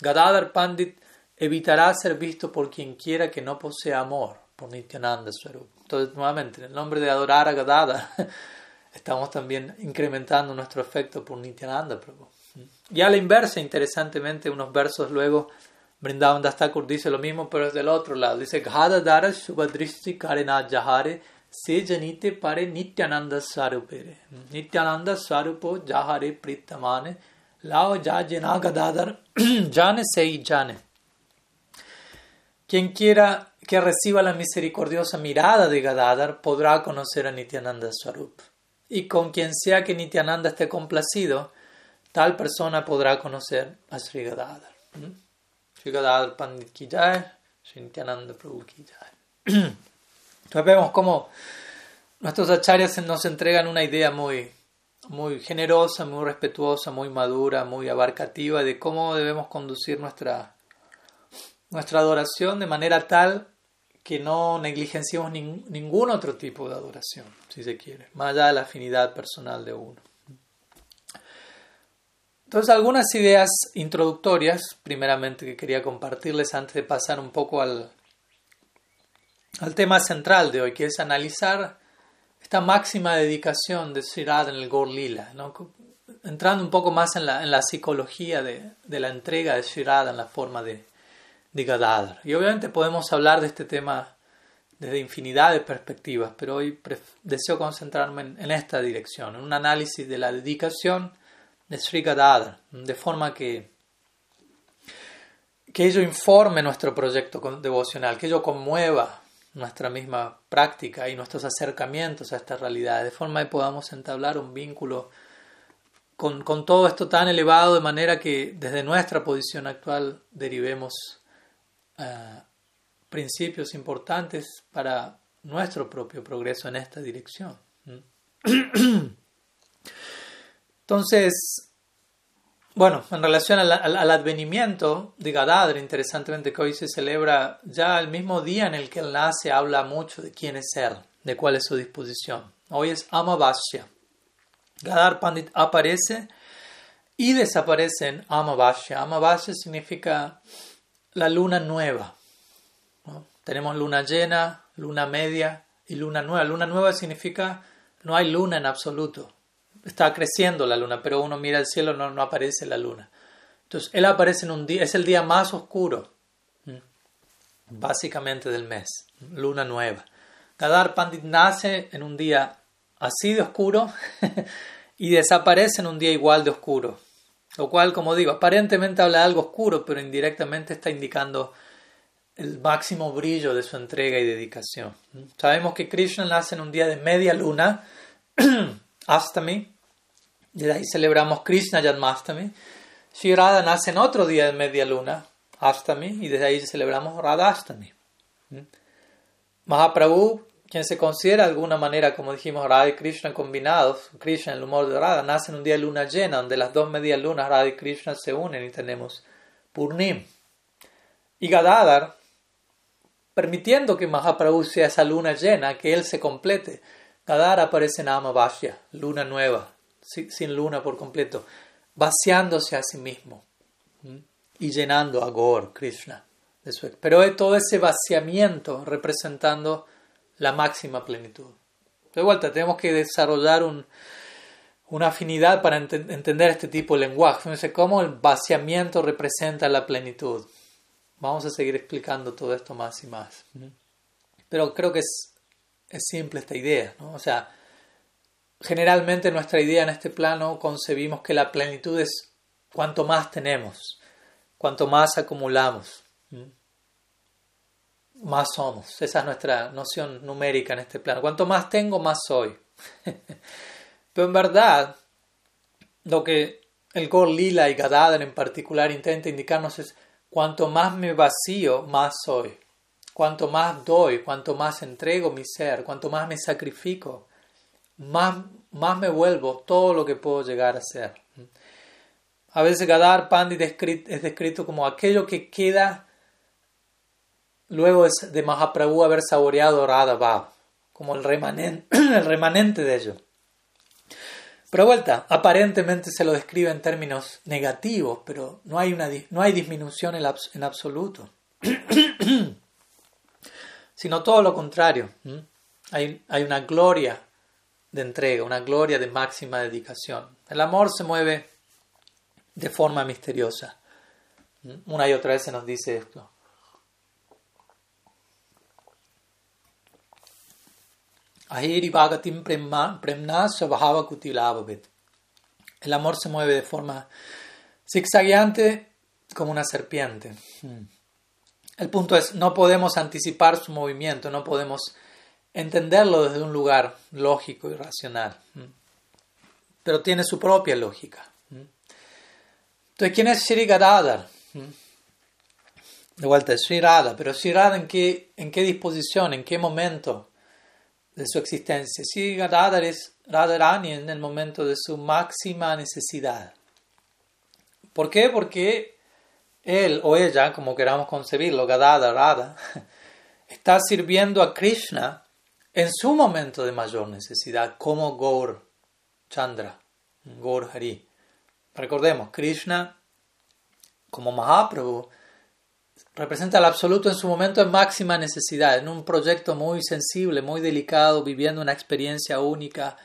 Gadadhar Pandit evitará ser visto por quien quiera que no posea amor por Nityananda Swarup. Entonces, nuevamente, en el nombre de adorar a Gadadhar, estamos también incrementando nuestro efecto por Nityananda Prabhu. Y a la inversa, interesantemente, unos versos luego, Brindavan Das dice lo mismo, pero es del otro lado. Dice, Gadadhara Shubhadrishti Karena Jahare Se Janite Pare Nityananda Sarupere. Nityananda Sarupo Jahare Pritamane Lao Ya Jena Gadadhar Jane Sei Jane. Quien quiera que reciba la misericordiosa mirada de Gadadhar podrá conocer a Nityananda Swarup. Y con quien sea que Nityananda esté complacido, tal persona podrá conocer a Sri Gadadhar. ¿Mm? Sri Gadadhar Pandit ki Sri Nityananda Prabhu ki Entonces vemos cómo nuestros acharyas nos entregan una idea muy, muy generosa, muy respetuosa, muy madura, muy abarcativa de cómo debemos conducir nuestra, nuestra adoración de manera tal que no negligenciemos ningún otro tipo de adoración, si se quiere, más allá de la afinidad personal de uno. Entonces, algunas ideas introductorias, primeramente, que quería compartirles antes de pasar un poco al, al tema central de hoy, que es analizar esta máxima dedicación de Sri en el Gaur Lila, entrando un poco más en la, psicología de, de, la entrega de Sri en la forma de, de. Y obviamente podemos hablar de este tema desde infinidad de perspectivas, pero hoy deseo concentrarme en, esta dirección, en un análisis de la dedicación de Sri Gadadhar, de forma que, que ello informe nuestro proyecto devocional, que ello conmueva nuestra misma práctica y nuestros acercamientos a esta realidad, de forma que podamos entablar un vínculo con, con todo esto tan elevado, de manera que desde nuestra posición actual derivemos eh, principios importantes para nuestro propio progreso en esta dirección. Entonces, bueno, en relación al, advenimiento de Gadadra, interesantemente que hoy se celebra ya el mismo día en el que él nace, habla mucho de quién es él, de cuál es su disposición. Hoy es Amavasya. Gadar Pandit aparece y desaparece en Amavasya. Amavasya significa la luna nueva. Tenemos luna llena, luna media y luna nueva. Luna nueva significa no hay luna en absoluto. Está creciendo la luna, pero uno mira el cielo no, no aparece la luna. Entonces, él aparece en un día, es el día más oscuro, básicamente del mes, luna nueva. Gadar Pandit nace en un día así de oscuro y desaparece en un día igual de oscuro. Lo cual, como digo, aparentemente habla de algo oscuro, pero indirectamente está indicando el máximo brillo de su entrega y dedicación. Sabemos que Krishna nace en un día de media luna, Astami, de ahí celebramos Krishna Janmastami. Shri Radha nace en otro día de media luna, Astami, y desde ahí celebramos Radhastami. Mahaprabhu quien se considera de alguna manera, como dijimos, Radha y Krishna combinados, Krishna el humor de Radha, nace en un día de luna llena, donde las dos medias lunas, Radha y Krishna, se unen y tenemos Purnim. Y Gadadhar, permitiendo que Mahaprabhu sea esa luna llena, que él se complete, Gadadhar aparece en Amavasya, luna nueva, sin luna por completo, vaciándose a sí mismo y llenando a Gaur, Krishna. Pero todo ese vaciamiento representando la máxima plenitud. De vuelta, tenemos que desarrollar un, una afinidad para entender este tipo de lenguaje. Fíjense cómo el vaciamiento representa la plenitud. Vamos a seguir explicando todo esto más y más. Pero creo que es, es simple esta idea. ¿no? O sea, generalmente nuestra idea en este plano concebimos que la plenitud es cuanto más tenemos, cuanto más acumulamos más somos. Esa es nuestra noción numérica en este plano. Cuanto más tengo, más soy. Pero en verdad, lo que el Gor Lila y Gadadhar en particular intenta indicarnos es cuanto más me vacío, más soy. Cuanto más doy, cuanto más entrego mi ser, cuanto más me sacrifico, más, más me vuelvo todo lo que puedo llegar a ser. A veces Gadar Pandit es descrito como aquello que queda luego de Mahaprabhu haber saboreado Radha como el remanente, el remanente de ello. Pero vuelta, aparentemente se lo describe en términos negativos, pero no hay, una, no hay disminución en, absoluto, sino todo lo contrario. Hay una gloria de entrega, una gloria de máxima dedicación. El amor se mueve de forma misteriosa. Una y otra vez se nos dice esto. El amor se mueve de forma zigzagueante como una serpiente. Hmm. El punto es, no podemos anticipar su movimiento, no podemos entenderlo desde un lugar lógico y racional. Hmm. Pero tiene su propia lógica. Hmm. Entonces, ¿quién es Sri Gadadhar? De vuelta, es Sri Radha, pero Sri en qué, en qué disposición, en qué momento de su existencia. Es Radharani en el momento de su máxima necesidad. ¿Por qué? Porque él o ella, como queramos concebirlo, Gadadhar, Radha, está sirviendo a Krishna en su momento de mayor necesidad, como Gaur Chandra, Gaur Hari. Recordemos, Krishna, como Mahaprabhu, representa el absoluto en su momento de máxima necesidad, en un proyecto muy sensible, muy delicado, viviendo una experiencia única.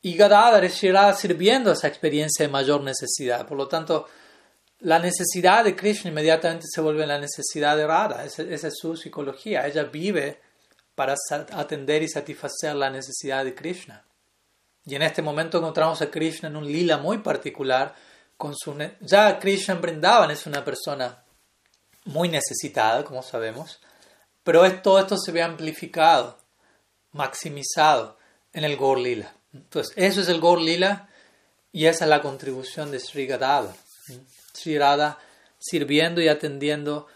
Y Gadadhar irá sirviendo esa experiencia de mayor necesidad. Por lo tanto, la necesidad de Krishna inmediatamente se vuelve la necesidad de Radha. Esa, esa es su psicología. Ella vive para atender y satisfacer la necesidad de Krishna. Y en este momento encontramos a Krishna en un lila muy particular. Con su ya Krishna en Brindavan es una persona muy necesitada, como sabemos, pero todo esto se ve amplificado, maximizado en el Gaur Lila. Entonces, eso es el Gaur Lila y esa es la contribución de Sri Gadadhar. Sri Radha sirviendo y atendiendo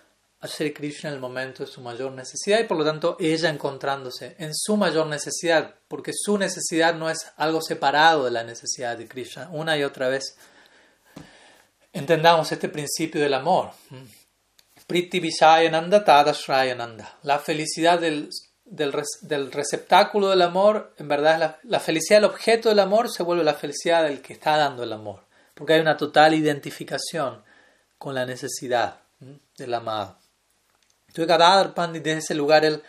a Sri Krishna en el momento de su mayor necesidad y por lo tanto ella encontrándose en su mayor necesidad, porque su necesidad no es algo separado de la necesidad de Krishna. Una y otra vez entendamos este principio del amor. Priti Vishayananda Tadashrayananda. La felicidad del, del, receptáculo del amor, en verdad, la, felicidad del objeto del amor se vuelve la felicidad del que está dando el amor. Porque hay una total identificación con la necesidad del amado. Entonces, Gadadhar Pandit, desde ese lugar, el,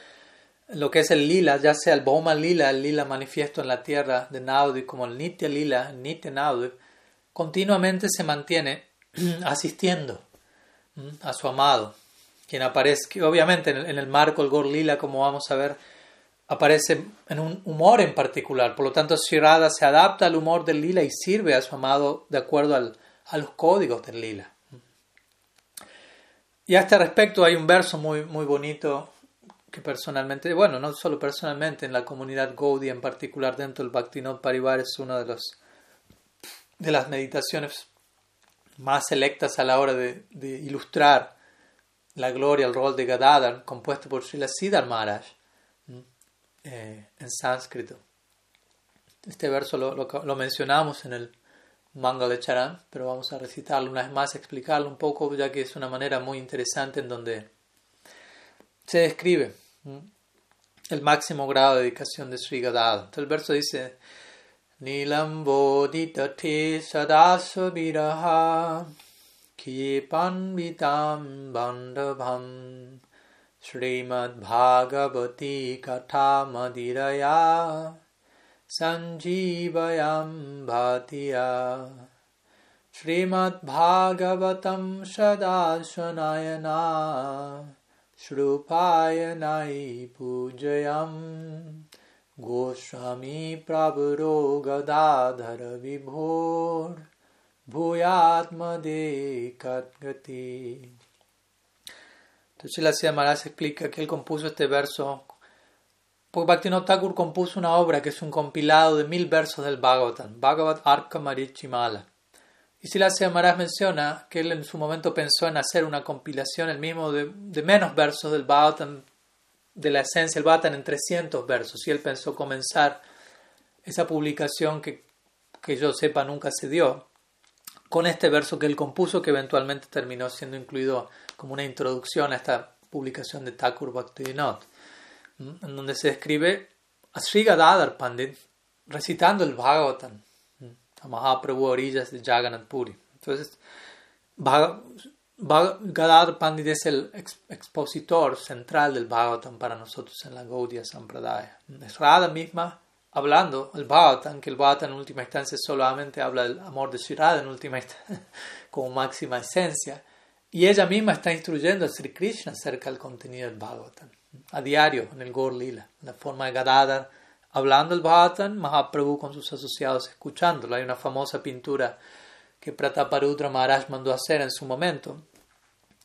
lo que es el lila, ya sea el Bhoma lila, el lila manifiesto en la tierra de Naudi, como el Nitya lila, Nitya Naudi, continuamente se mantiene asistiendo a su amado, quien aparece, que obviamente en el, marco del Gor Lila, como vamos a ver, aparece en un humor en particular. Por lo tanto, Shirada se adapta al humor del Lila y sirve a su amado de acuerdo al, a los códigos del Lila. Y a este respecto hay un verso muy, muy bonito que personalmente, bueno, no solo personalmente, en la comunidad Gaudi en particular dentro del Bhaktinod Parivar es una de, los, de las meditaciones más selectas a la hora de, ilustrar la gloria, el rol de Gadadhar, compuesto por Srila Siddhar Maharaj eh, en sánscrito. Este verso lo, mencionamos en el Mangala Charan, pero vamos a recitarlo una vez más, explicarlo un poco, ya que es una manera muy interesante en donde se describe el máximo grado de dedicación de Sri Gadadhar. Entonces el verso dice Nilamboditati sadasabiraha Kipanvitam bandabham Srimad Bhagavati Katha Madiraya Sanjivayam Bhatiya Srimad Bhagavatam Sadashanayana Shrupayanai Goswami Prabhuro Gadadhara Vibhor Bhuyatmade Katgati. Entonces la Sida Maharaj explica que él compuso este verso porque Bhaktivinoda compuso una obra que es un compilado de mil versos del Bhagavatam, Bhagavat Arka Marichimala. Y si la menciona que él en su momento pensó en hacer una compilación, el mismo de, de menos versos del Bhagavatam de la esencia del Bhattan en 300 versos y él pensó comenzar esa publicación que, que yo sepa nunca se dio con este verso que él compuso que eventualmente terminó siendo incluido como una introducción a esta publicación de Thakur Bhaktivinoda, en donde se describe a Sri Gadadhar Pandit recitando el Bhagavatam a Mahaprabhu orillas de Jagannath Puri. Entonces, Gadadhar Pandit es el expositor central del Bhagavatam para nosotros en la Gaudiya Sampradaya. Es Radha misma hablando el Bhagavatam, que el Bhagavatam en última instancia solamente habla del amor de Sri Radha en última instancia, como máxima esencia. Y ella misma está instruyendo a Sri Krishna acerca del contenido del Bhagavatam, a diario en el Gaur Lila, la forma de Gadadhar, hablando el Bhagavatam, Mahaprabhu con sus asociados escuchándolo. Hay una famosa pintura que Prataparudra Maharaj mandó hacer en su momento.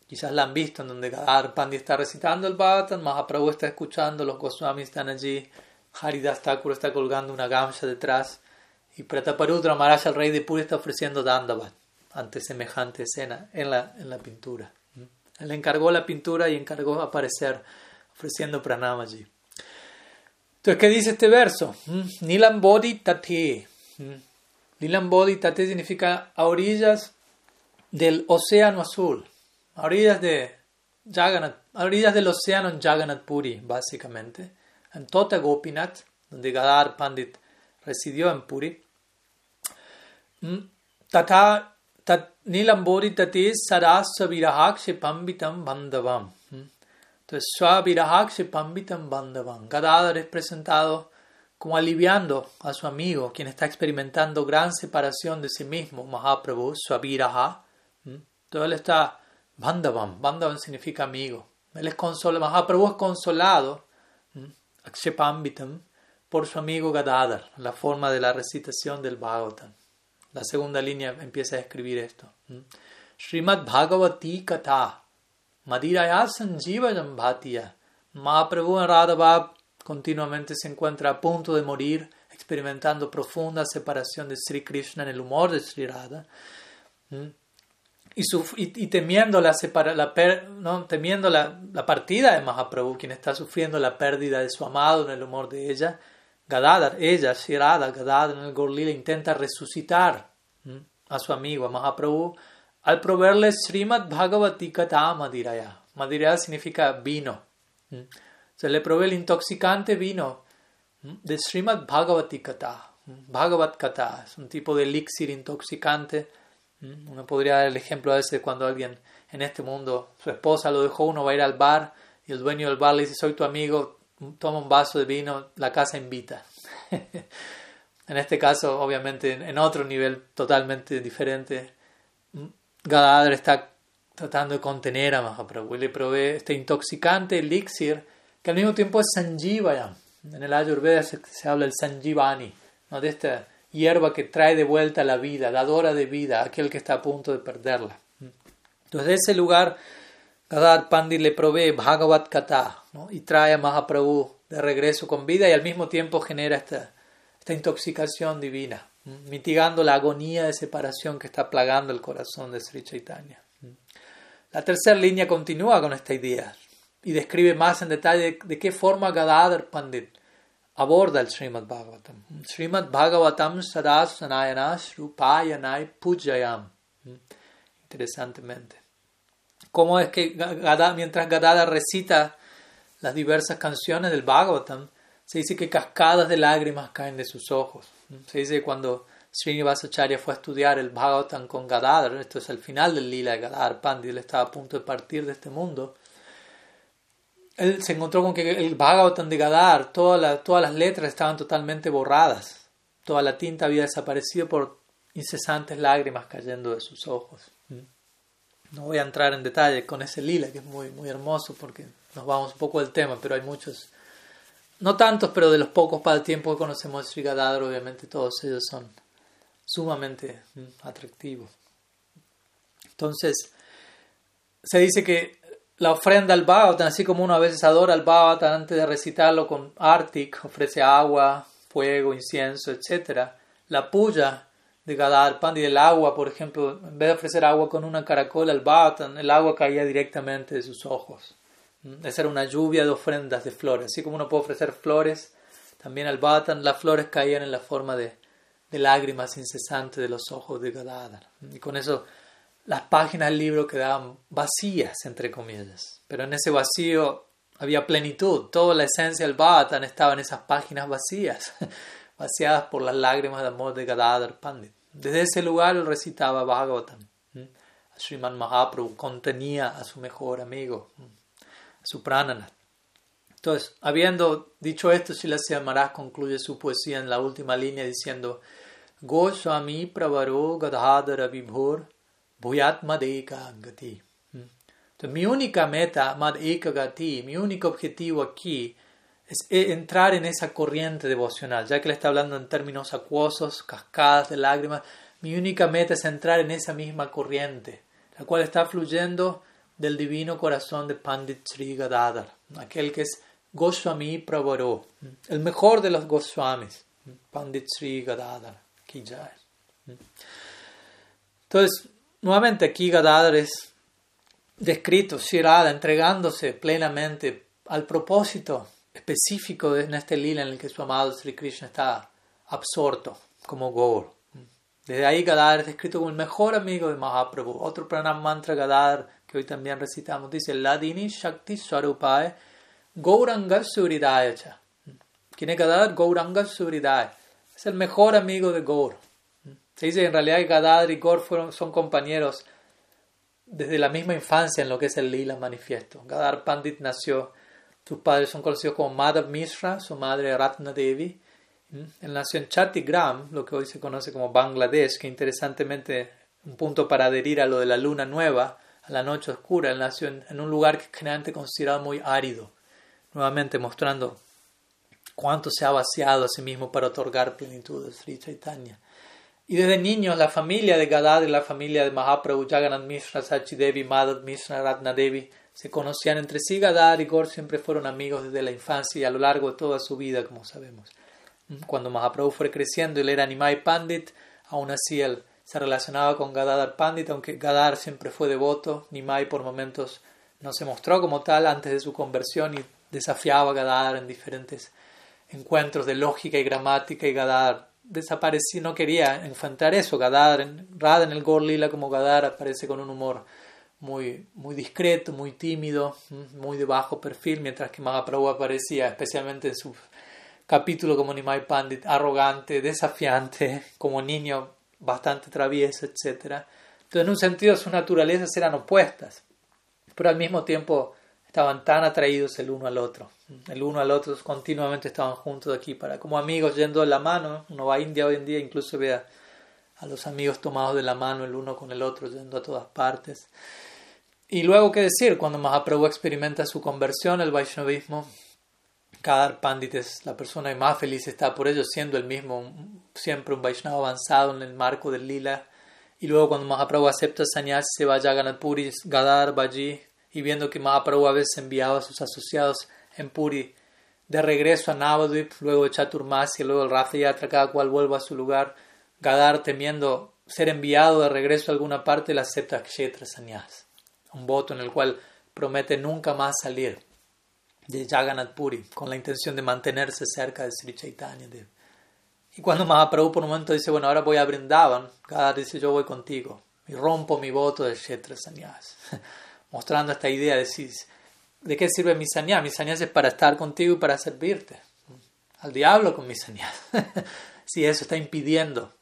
Quizás la han visto, en donde Gadadhar Pandi está recitando el Bhagavatam, Mahaprabhu está escuchando, los Goswamis están allí, Haridas Thakur está colgando una gamsa detrás y Prataparudra Maharaj, el rey de Puri, está ofreciendo Dandavat ante semejante escena en la, en la pintura. Él encargó la pintura y encargó aparecer ofreciendo pranama allí. Entonces, ¿qué dice este verso? Nilam Bodhi Tate. Nilam Bodhi Tate significa a orillas del océano azul, a orillas de Jagannath, orillas del océano en Jagannath Puri, básicamente en Tota Gopinath, donde Gadar Pandit residió en Puri. Mm, tata Nilambori tati sarasa virahakshipambitam bandavam. Mm. Entonces, Pambitam bandavam. Gadadhar es presentado como aliviando a su amigo, quien está experimentando gran separación de sí mismo, Mahaprabhu, Swabiraha. Entonces, él está bandavam. Bandavam significa amigo. Él es consolado, Mahaprabhu es consolado Akshepambitam por su amigo Gadadhar, la forma de la recitación del Bhagavatam. La segunda línea empieza a escribir esto. Srimad Bhagavati Katha Madiraya Sanjivayam Bhatiya Mahaprabhu Radhabab continuamente se encuentra a punto de morir experimentando profunda separación de Sri Krishna en el humor de Sri Radha y, temiendo, la, la, ¿no? temiendo la, la, partida de Mahaprabhu, quien está sufriendo la pérdida de su amado en el humor de ella, Gadadhar, ella, Shirada, Gadadhar en el Gorlila, intenta resucitar a su amigo, a Mahaprabhu, al proveerle Srimad Bhagavati Kata Madiraya. Madiraya significa vino. Se le provee el intoxicante vino de Srimad Bhagavati Kata. Bhagavat Kata es un tipo de elixir intoxicante. Uno podría dar el ejemplo a veces cuando alguien en este mundo, su esposa lo dejó, uno va a ir al bar y el dueño del bar le dice, soy tu amigo, toma un vaso de vino, la casa invita. en este caso, obviamente, en otro nivel totalmente diferente, Gadadhar está tratando de contener a Mahaprabhu y le provee este intoxicante elixir que al mismo tiempo es Sanjivaya. En el Ayurveda se, se habla del Sanjivani, ¿no? de esta hierba que trae de vuelta la vida, dadora de vida, aquel que está a punto de perderla. Entonces, de ese lugar, Gadar Pandit le provee Bhagavad Kata y trae a Mahaprabhu de regreso con vida y al mismo tiempo genera esta, esta intoxicación divina, mitigando la agonía de separación que está plagando el corazón de Sri Chaitanya. La tercera línea continúa con esta idea y describe más en detalle de qué forma Gadadhar Pandit aborda el Srimad Bhagavatam. Srimad Bhagavatam Sadas Sanayanas Rupayanai Pujayam. Interesantemente. ¿Cómo es que mientras Gadada recita las diversas canciones del Bhagavatam, se dice que cascadas de lágrimas caen de sus ojos? Se dice que cuando Srinivasacharya fue a estudiar el Bhagavatam con Gadadhar, esto es el final del lila de Gadadhar Pandit, él estaba a punto de partir de este mundo, él se encontró con que el Bhagavatam de Gadar, todas las letras estaban totalmente borradas. Toda la tinta había desaparecido por incesantes lágrimas cayendo de sus ojos. ¿Mm? No voy a entrar en detalle con ese lila, que es muy, muy hermoso porque nos vamos un poco del tema, pero hay muchos, no tantos, pero de los pocos para el tiempo que conocemos de Sri Gadadhar, obviamente todos ellos son sumamente ¿mm? atractivos. Entonces, se dice que la ofrenda al Bhagavatam, así como uno a veces adora al Bhagavatam antes de recitarlo con Artik, ofrece agua, fuego, incienso, etc. La puya de Gadar Pandi del agua, por ejemplo, en vez de ofrecer agua con una caracola al Bhagavatam, el agua caía directamente de sus ojos. ¿Mm? Esa era una lluvia de ofrendas de flores. Así como uno puede ofrecer flores, también al Bhagavatam las flores caían en la forma de, lágrimas incesantes de los ojos de Gadadhar. Y con eso las páginas del libro quedaban vacías, entre comillas. Pero en ese vacío había plenitud. Toda la esencia del Bhagavatam estaba en esas páginas vacías, vaciadas por las lágrimas de amor de Gadadhar Pandit. Desde ese lugar él recitaba Bhagavatam. Sriman Mahaprabhu contenía a su mejor amigo, a su pranana. Entonces, habiendo dicho esto, Silasya Maharaj concluye su poesía en la última línea diciendo Goswami Pravaro Gadadhara Vibhor Bhuyat Madeka Gati. Entonces, mi única meta, Madeka Gati, mi único objetivo aquí es entrar en esa corriente devocional, ya que le está hablando en términos acuosos, cascadas de lágrimas. Mi única meta es entrar en esa misma corriente, la cual está fluyendo del divino corazón de Pandit Sri Gadadhar, aquel que es Goswami Pravaro, el mejor de los Goswamis, Pandit Sri Gadadhar. Entonces, nuevamente aquí Gadadhar es descrito, Shirada, entregándose plenamente al propósito específico en este lila en el que su amado Sri Krishna está absorto como Gaur. Desde ahí Gadadhar es descrito como el mejor amigo de Mahaprabhu. Otro pranam mantra Gadadhar que hoy también recitamos dice Ladini Shakti Swarupae Gauranga Suridayacha. ¿Quién es Gadadhar? Gauranga Suridaya. Es el mejor amigo de Gaur. Se dice que en realidad y Gaur fueron, son compañeros desde la misma infancia en lo que es el lila manifiesto. Gadadhar Pandit nació sus padres son conocidos como Madhav Mishra, su madre Ratna Devi. ¿Mm? Él nació en Chatigram, lo que hoy se conoce como Bangladesh, que interesantemente, un punto para adherir a lo de la luna nueva, a la noche oscura. Él nació en, un lugar que es generalmente considerado muy árido, nuevamente mostrando cuánto se ha vaciado a sí mismo para otorgar plenitud de Sri Chaitanya. Y desde niños, la familia de Gadad y la familia de Mahaprabhu, Jagannath Mishra, Sachi Devi, Madhav Mishra, Ratna Devi, se conocían entre sí. Gadar y Gor siempre fueron amigos desde la infancia y a lo largo de toda su vida, como sabemos. Cuando Mahaprabhu fue creciendo, él era Nimai Pandit, aún así él se relacionaba con Gadadhar Pandit, aunque Gadar siempre fue devoto. Nimai por momentos no se mostró como tal antes de su conversión y desafiaba a Gadadhar en diferentes encuentros de lógica y gramática y Gadar desapareció, no quería enfrentar eso. Gadar, Radha en el Gorlila como Gadar aparece con un humor muy, muy discreto, muy tímido, muy de bajo perfil, mientras que Mahaprabhu aparecía especialmente en su capítulo como Nimai Pandit, arrogante, desafiante, como niño bastante travieso, etc. Entonces, en un sentido, sus naturalezas eran opuestas, pero al mismo tiempo estaban tan atraídos el uno al otro. El uno al otro continuamente estaban juntos aquí, para como amigos yendo de la mano. Uno va a India hoy en día, incluso ve a, los amigos tomados de la mano el uno con el otro, yendo a todas partes. Y luego, ¿qué decir? Cuando Mahaprabhu experimenta su conversión al Vaishnavismo, cada Pandit es la persona más feliz está por ello, siendo el mismo siempre un Vaishnava avanzado en el marco del lila. Y luego cuando Mahaprabhu acepta sannyas, se va a Jagannath Gadar, Baji, y viendo que Mahaprabhu a veces enviaba a sus asociados en Puri de regreso a Navadvip, luego de Chaturmasya, luego el Rafa Yatra, cada cual vuelva a su lugar, Gadar temiendo ser enviado de regreso a alguna parte, le acepta Kshetra Sannyas un voto en el cual promete nunca más salir de Jagannath Puri con la intención de mantenerse cerca de Sri Chaitanya. Y cuando Mahaprabhu por un momento dice, bueno, ahora voy a Brindavan, cada dice, yo voy contigo y rompo mi voto de Kshetra Sanyas, mostrando esta idea de, si, de qué sirve mi sanyas. Mi sanyas es para estar contigo y para servirte. Al diablo con mi sanyas. si eso está impidiendo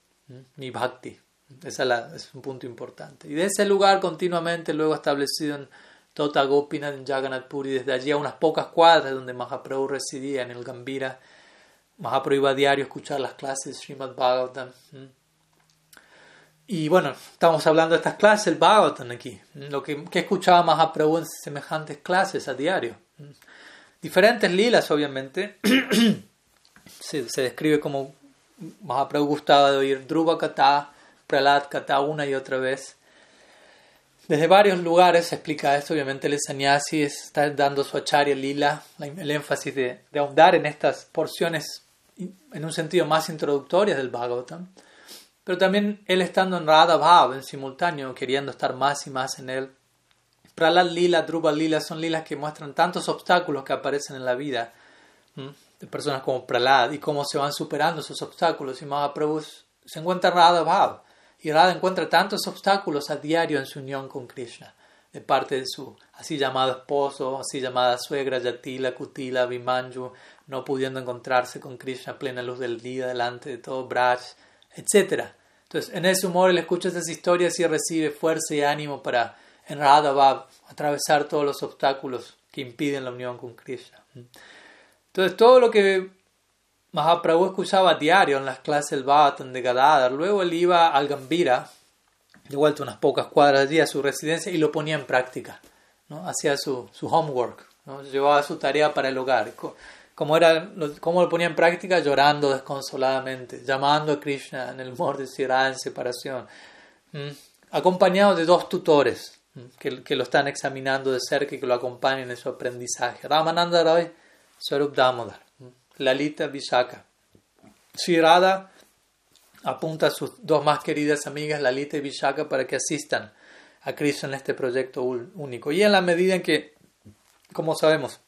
mi bhakti. Ese es un punto importante. Y de ese lugar continuamente luego establecido en Tota Gopinath, en Jagannath Puri, desde allí a unas pocas cuadras donde Mahaprabhu residía, en el Gambira. Mahaprabhu iba a diario a escuchar las clases de Srimad Bhagavatam. Y bueno, estamos hablando de estas clases, el Bhagavatam aquí. Lo que, que escuchaba Mahaprabhu en semejantes clases a diario. Diferentes lilas, obviamente. se, se describe como Mahaprabhu gustaba de oír Dhruva Kata, Pralat Kata una y otra vez. Desde varios lugares se explica esto, obviamente el sannyasi está dando su acharya lila, el énfasis de, ahondar en estas porciones en un sentido más introductorio del Bhagavatam, pero también él estando en Radha Bhav en simultáneo, queriendo estar más y más en él. Pralat Lila, Dhruva Lila son lilas que muestran tantos obstáculos que aparecen en la vida de personas como Pralad y cómo se van superando esos obstáculos. Y Mahaprabhu se encuentra en Radha Bhav Y Radha encuentra tantos obstáculos a diario en su unión con Krishna, de parte de su así llamado esposo, así llamada suegra Yatila, Kutila, Vimanju, no pudiendo encontrarse con Krishna a plena luz del día delante de todo Braj, etc. Entonces, en ese humor él escucha esas historias y recibe fuerza y ánimo para en Radha atravesar todos los obstáculos que impiden la unión con Krishna. Entonces, todo lo que Mahaprabhu escuchaba a diario en las clases del Bhattan de Gadadhar, luego él iba al Gambira, de vuelta unas pocas cuadras allí a su residencia, y lo ponía en práctica. Hacía su, su homework, llevaba su tarea para el hogar. Como, era, ¿Cómo lo ponía en práctica? Llorando desconsoladamente, llamando a Krishna en el humor de ciudad en separación, acompañado de dos tutores que, que, lo están examinando de cerca y que lo acompañan en su aprendizaje. Ramananda Roy, Swarup Damodar. Lalita Vishaka. Shirada apunta a sus dos más queridas amigas, Lalita y Vishaka, para que asistan a Krishna en este proyecto único. Y en la medida en que, como sabemos,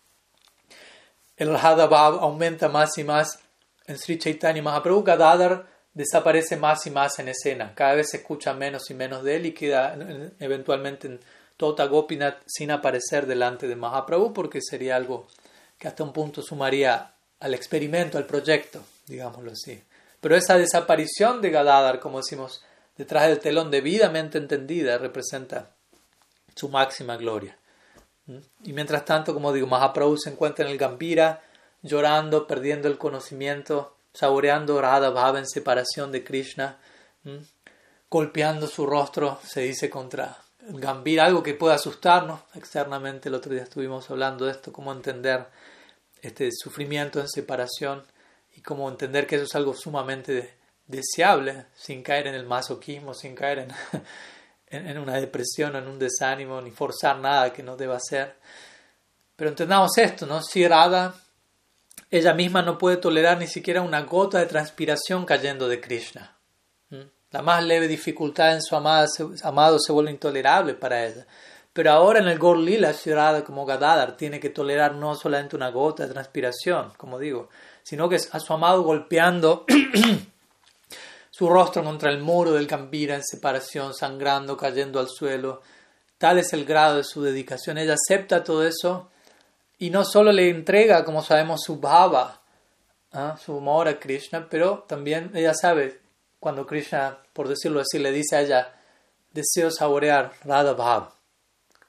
el Radha aumenta más y más en Sri Chaitanya Mahaprabhu, Gadadhar desaparece más y más en escena. Cada vez se escucha menos y menos de él y queda eventualmente en Tota Gopinath sin aparecer delante de Mahaprabhu porque sería algo que hasta un punto sumaría al experimento, al proyecto, digámoslo así. Pero esa desaparición de Gadadhar, como decimos, detrás del telón debidamente entendida, representa su máxima gloria. Y mientras tanto, como digo, Mahaprabhu se encuentra en el Gambira, llorando, perdiendo el conocimiento, saboreando Radha Bhava en separación de Krishna, golpeando su rostro, se dice contra Gambira, algo que puede asustarnos. Externamente. El otro día estuvimos hablando de esto, cómo entender este sufrimiento en separación y cómo entender que eso es algo sumamente deseable, sin caer en el masoquismo, sin caer en, en, una depresión, en un desánimo, ni forzar nada que no deba hacer. Pero entendamos esto, ¿no? Si Radha, ella misma no puede tolerar ni siquiera una gota de transpiración cayendo de Krishna. La más leve dificultad en su amado se vuelve intolerable para ella. Pero ahora en el Gorlila, Lila, como Gadadhar, tiene que tolerar no solamente una gota de transpiración, como digo, sino que es a su amado golpeando su rostro contra el muro del Gambira en separación, sangrando, cayendo al suelo. Tal es el grado de su dedicación. Ella acepta todo eso y no solo le entrega, como sabemos, su bhava, ¿ah? su amor a Krishna, pero también ella sabe cuando Krishna, por decirlo así, le dice a ella, deseo saborear Radha Bhava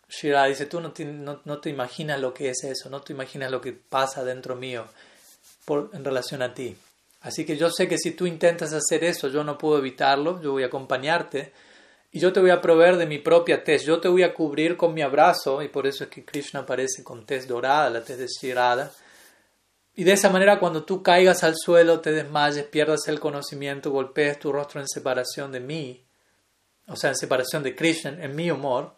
Shira dice, tú no te, no, te, imaginas lo que es eso, no te imaginas lo que pasa dentro mío por, en relación a ti. Así que yo sé que si tú intentas hacer eso, yo no puedo evitarlo, yo voy a acompañarte y yo te voy a proveer de mi propia tez, yo te voy a cubrir con mi abrazo y por eso es que Krishna aparece con tez dorada, la tez de. Y de esa manera cuando tú caigas al suelo, te desmayes, pierdas el conocimiento, golpees tu rostro en separación de mí, o sea, en separación de Krishna, en mi humor,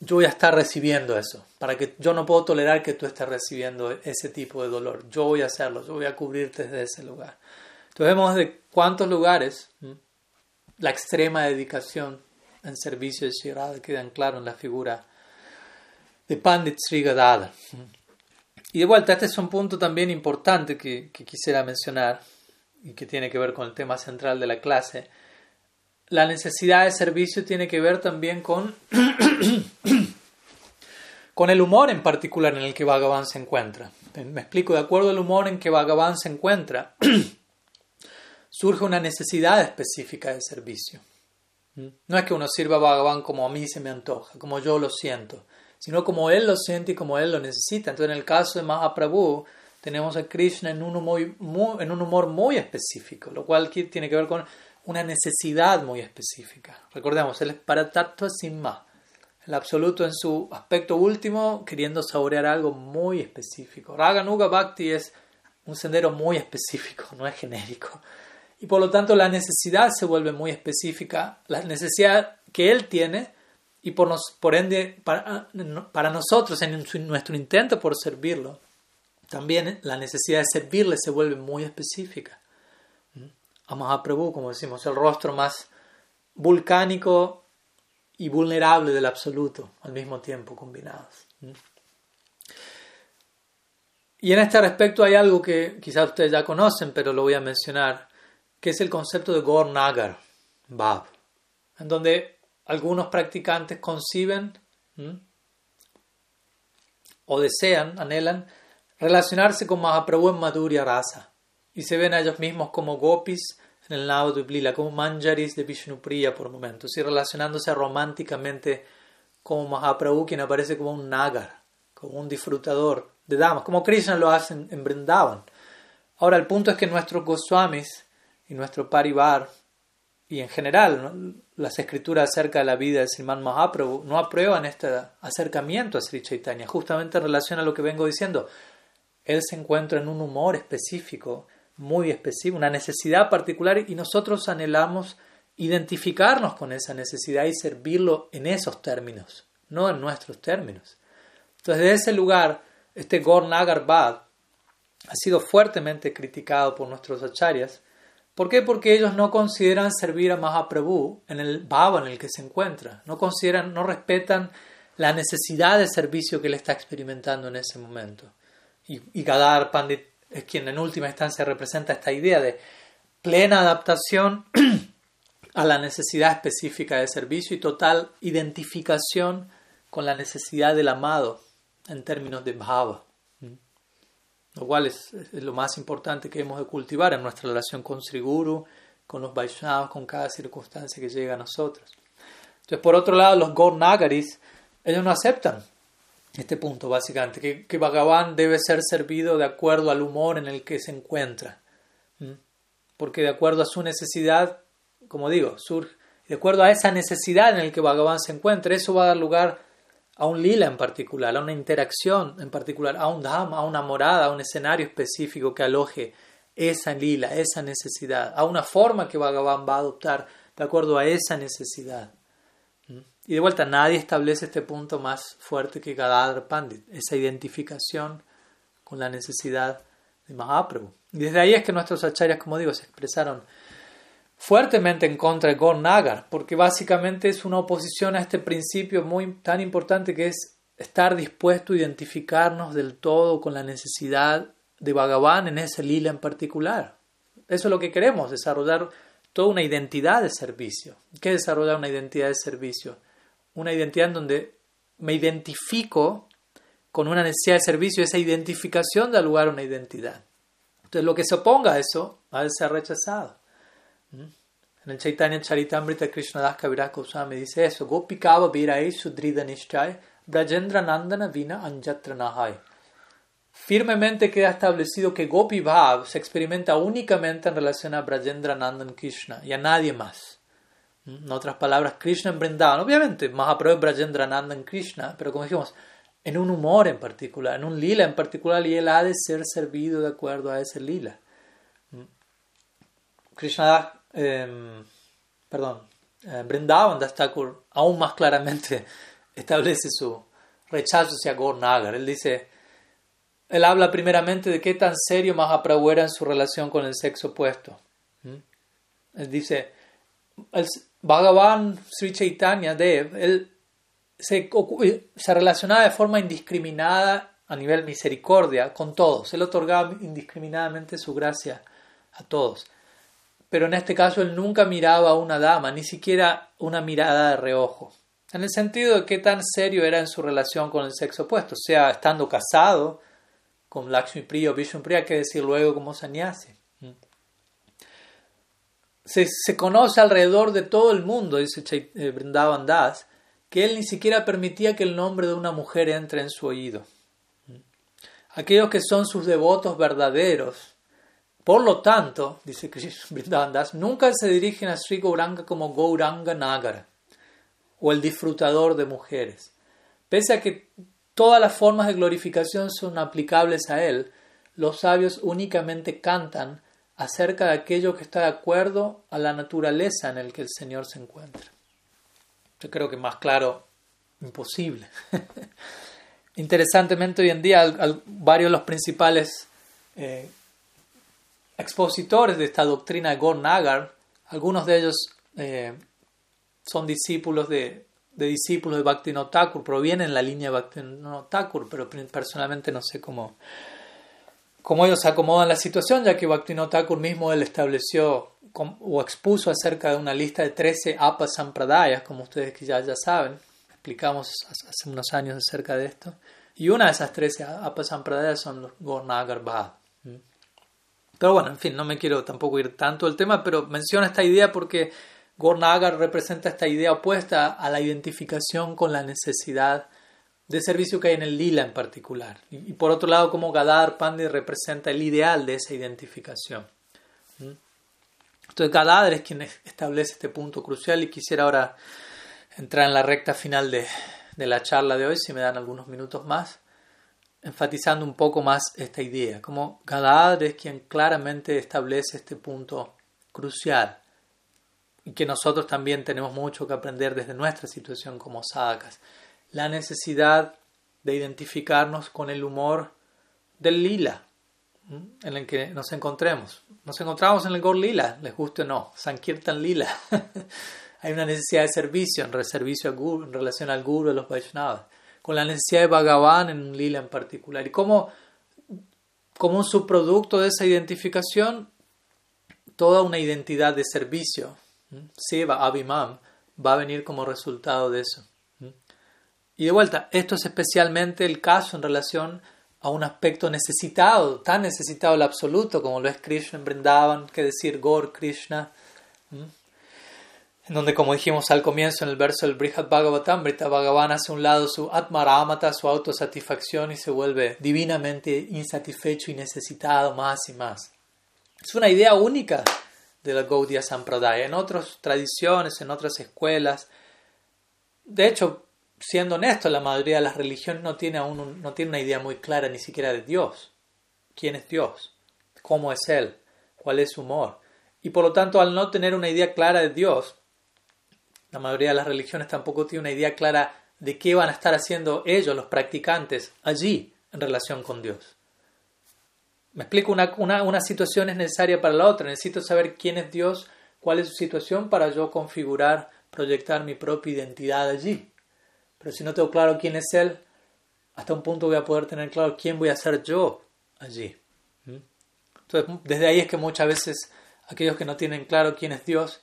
yo voy a estar recibiendo eso, para que yo no puedo tolerar que tú estés recibiendo ese tipo de dolor. Yo voy a hacerlo, yo voy a cubrirte desde ese lugar. Entonces vemos de cuántos lugares la extrema dedicación en servicio de Shirada quedan claro en la figura de Pandit Sri Gadada. Y de vuelta, este es un punto también importante que, que quisiera mencionar y que tiene que ver con el tema central de la clase la necesidad de servicio tiene que ver también con, con el humor en particular en el que Bhagavan se encuentra. Me explico, de acuerdo al humor en que Bhagavan se encuentra, surge una necesidad específica de servicio. No es que uno sirva a Bhagavan como a mí se me antoja, como yo lo siento, sino como él lo siente y como él lo necesita. Entonces, en el caso de Mahaprabhu, tenemos a Krishna en un humor muy, en un humor muy específico, lo cual tiene que ver con una necesidad muy específica. Recordemos, él es para tattva sin más. El absoluto en su aspecto último, queriendo saborear algo muy específico. Raganuga Bhakti es un sendero muy específico, no es genérico. Y por lo tanto la necesidad se vuelve muy específica, la necesidad que él tiene y por, nos, por ende para, para nosotros en nuestro intento por servirlo, también la necesidad de servirle se vuelve muy específica a Mahaprabhu, como decimos, el rostro más volcánico y vulnerable del absoluto al mismo tiempo combinados. Y en este respecto hay algo que quizás ustedes ya conocen, pero lo voy a mencionar, que es el concepto de Gornagar. Bhav, en donde algunos practicantes conciben o desean, anhelan relacionarse con Mahaprabhu en Madhurya Rasa y se ven a ellos mismos como gopis en el lado de Blila, como manjaris de Vishnupriya por momentos y relacionándose románticamente con Mahaprabhu, quien aparece como un nagar, como un disfrutador de damas, como Krishna lo hace en, Vrindavan. Ahora, el punto es que nuestros Goswamis y nuestro Parivar y en general las escrituras acerca de la vida de Sriman Mahaprabhu no aprueban este acercamiento a Sri Chaitanya, justamente en relación a lo que vengo diciendo. Él se encuentra en un humor específico, muy específico, una necesidad particular y nosotros anhelamos identificarnos con esa necesidad y servirlo en esos términos, no en nuestros términos. Entonces, de ese lugar, este Gornagar Bad ha sido fuertemente criticado por nuestros acharyas ¿Por qué? Porque ellos no consideran servir a Mahaprabhu en el bhava en el que se encuentra. No consideran, no respetan la necesidad de servicio que él está experimentando en ese momento. Y, y Gadar Pandit es quien en última instancia representa esta idea de plena adaptación a la necesidad específica de servicio y total identificación con la necesidad del amado en términos de bhava lo cual es, lo más importante que hemos de cultivar en nuestra relación con Sri Guru, con los Vaishnavas, con cada circunstancia que llega a nosotros. Entonces, por otro lado, los Gaur Nagaris, ellos no aceptan este punto, básicamente, que, que Bhagavan debe ser servido de acuerdo al humor en el que se encuentra. Porque de acuerdo a su necesidad, como digo, surge, de acuerdo a esa necesidad en el que Bhagavan se encuentra, eso va a dar lugar a un lila en particular, a una interacción en particular, a un dhamma, a una morada, a un escenario específico que aloje esa lila, esa necesidad, a una forma que Bhagavan va a adoptar de acuerdo a esa necesidad. Y de vuelta, nadie establece este punto más fuerte que Gadadhar Pandit, esa identificación con la necesidad de Mahaprabhu. Y desde ahí es que nuestros acharyas, como digo, se expresaron fuertemente en contra de Gornagar, porque básicamente es una oposición a este principio muy tan importante que es estar dispuesto a identificarnos del todo con la necesidad de Bhagavan en ese lila en particular. Eso es lo que queremos, desarrollar toda una identidad de servicio. ¿Qué es desarrollar una identidad de servicio? Una identidad en donde me identifico con una necesidad de servicio, esa identificación da lugar a una identidad. Entonces lo que se oponga a eso va a ser rechazado. En el Chaitanya Charitamrita Krishnadas Kaviraj Goswami dice eso, Gopikava Virai Sudrida Nishchay Brajendra Nandana Vina Anjatra Nahai. Firmemente queda establecido que Gopi Bhav se experimenta únicamente en relación a Brajendra Nandan Krishna y a nadie más. En otras palabras, Krishna en Vrindavan. Obviamente, Mahaprabhu es Brajendra Nandan Krishna, pero como dijimos, en un humor en particular, en un lila en particular, y él ha de ser servido de acuerdo a ese lila. Krishna eh, perdón, eh, Brindavan aún más claramente establece su rechazo hacia Gornagar. Él dice, él habla primeramente de qué tan serio Mahaprabhu era en su relación con el sexo opuesto. ¿Mm? Él dice, Bhagavan Sri Chaitanya Dev, él se, se relacionaba de forma indiscriminada a nivel misericordia con todos. Él otorgaba indiscriminadamente su gracia a todos pero en este caso él nunca miraba a una dama, ni siquiera una mirada de reojo, en el sentido de qué tan serio era en su relación con el sexo opuesto, sea estando casado con Lakshmi Priya o Vishnu Priya, que decir luego como sannyasi. Se, conoce alrededor de todo el mundo, dice eh, Brindavan Das, que él ni siquiera permitía que el nombre de una mujer entre en su oído. Aquellos que son sus devotos verdaderos, por lo tanto, dice Krishna Das, nunca se dirigen a Sri Gauranga como Gauranga Nagara o el disfrutador de mujeres. Pese a que todas las formas de glorificación son aplicables a él, los sabios únicamente cantan acerca de aquello que está de acuerdo a la naturaleza en el que el Señor se encuentra. Yo creo que más claro, imposible. Interesantemente, hoy en día varios de los principales eh, expositores de esta doctrina de Gornagar, algunos de ellos eh, son discípulos de, discípulos de Bhaktivinoda provienen de la línea de Thakur, pero personalmente no sé cómo, cómo ellos acomodan la situación, ya que Bhaktivinoda Thakur mismo él estableció o expuso acerca de una lista de 13 apasampradayas, como ustedes ya, ya saben, explicamos hace unos años acerca de esto, y una de esas 13 apasampradayas son los Gornagar Pero bueno, en fin, no me quiero tampoco ir tanto al tema, pero menciono esta idea porque Gornagar representa esta idea opuesta a la identificación con la necesidad de servicio que hay en el lila en particular. Y, por otro lado, como Gadar Pandi representa el ideal de esa identificación. ¿Mm? Entonces, Gadar es quien establece este punto crucial y quisiera ahora entrar en la recta final de, de la charla de hoy, si me dan algunos minutos más, enfatizando un poco más esta idea. Como Gadar es quien claramente establece este punto crucial y que nosotros también tenemos mucho que aprender desde nuestra situación como sadhakas. La necesidad de identificarnos con el humor del lila en el que nos encontremos. Nos encontramos en el Gor Lila, les guste o no, Sankirtan Lila. Hay una necesidad de servicio, en, servicio en relación al Guru, a los Vaishnavas, con la necesidad de Bhagavan en un Lila en particular. Y como, como un subproducto de esa identificación, toda una identidad de servicio Seva, Abhimam, va a venir como resultado de eso. Y de vuelta, esto es especialmente el caso en relación a un aspecto necesitado, tan necesitado el absoluto como lo es Krishna en Vrindavan, que decir Gor Krishna, en donde como dijimos al comienzo en el verso del Brihad Bhagavatam, Brita Bhagavan hace un lado su Atmaramata, su autosatisfacción y se vuelve divinamente insatisfecho y necesitado más y más. Es una idea única de la Gaudiya Sampradaya. En otras tradiciones, en otras escuelas, de hecho, siendo honesto, la mayoría de las religiones no tiene, aún no tiene una idea muy clara ni siquiera de Dios. ¿Quién es Dios? ¿Cómo es Él? ¿Cuál es su humor? Y por lo tanto, al no tener una idea clara de Dios, la mayoría de las religiones tampoco tiene una idea clara de qué van a estar haciendo ellos, los practicantes, allí en relación con Dios. Me explico, una, una, situación es necesaria para la otra. Necesito saber quién es Dios, cuál es su situación para yo configurar, proyectar mi propia identidad allí. Pero si no tengo claro quién es Él, hasta un punto voy a poder tener claro quién voy a ser yo allí. ¿Mm? Entonces, desde ahí es que muchas veces aquellos que no tienen claro quién es Dios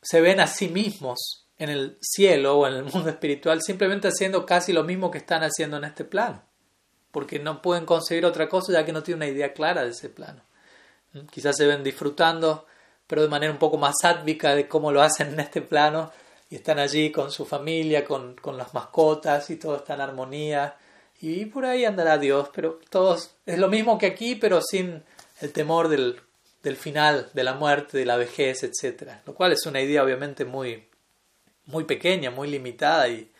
se ven a sí mismos en el cielo o en el mundo espiritual simplemente haciendo casi lo mismo que están haciendo en este plano porque no pueden conseguir otra cosa ya que no tienen una idea clara de ese plano. ¿Mm? Quizás se ven disfrutando, pero de manera un poco más ádvica de cómo lo hacen en este plano y están allí con su familia, con, con las mascotas y todo está en armonía y por ahí andará Dios, pero todos es lo mismo que aquí, pero sin el temor del, del final, de la muerte, de la vejez, etc. Lo cual es una idea obviamente muy, muy pequeña, muy limitada y,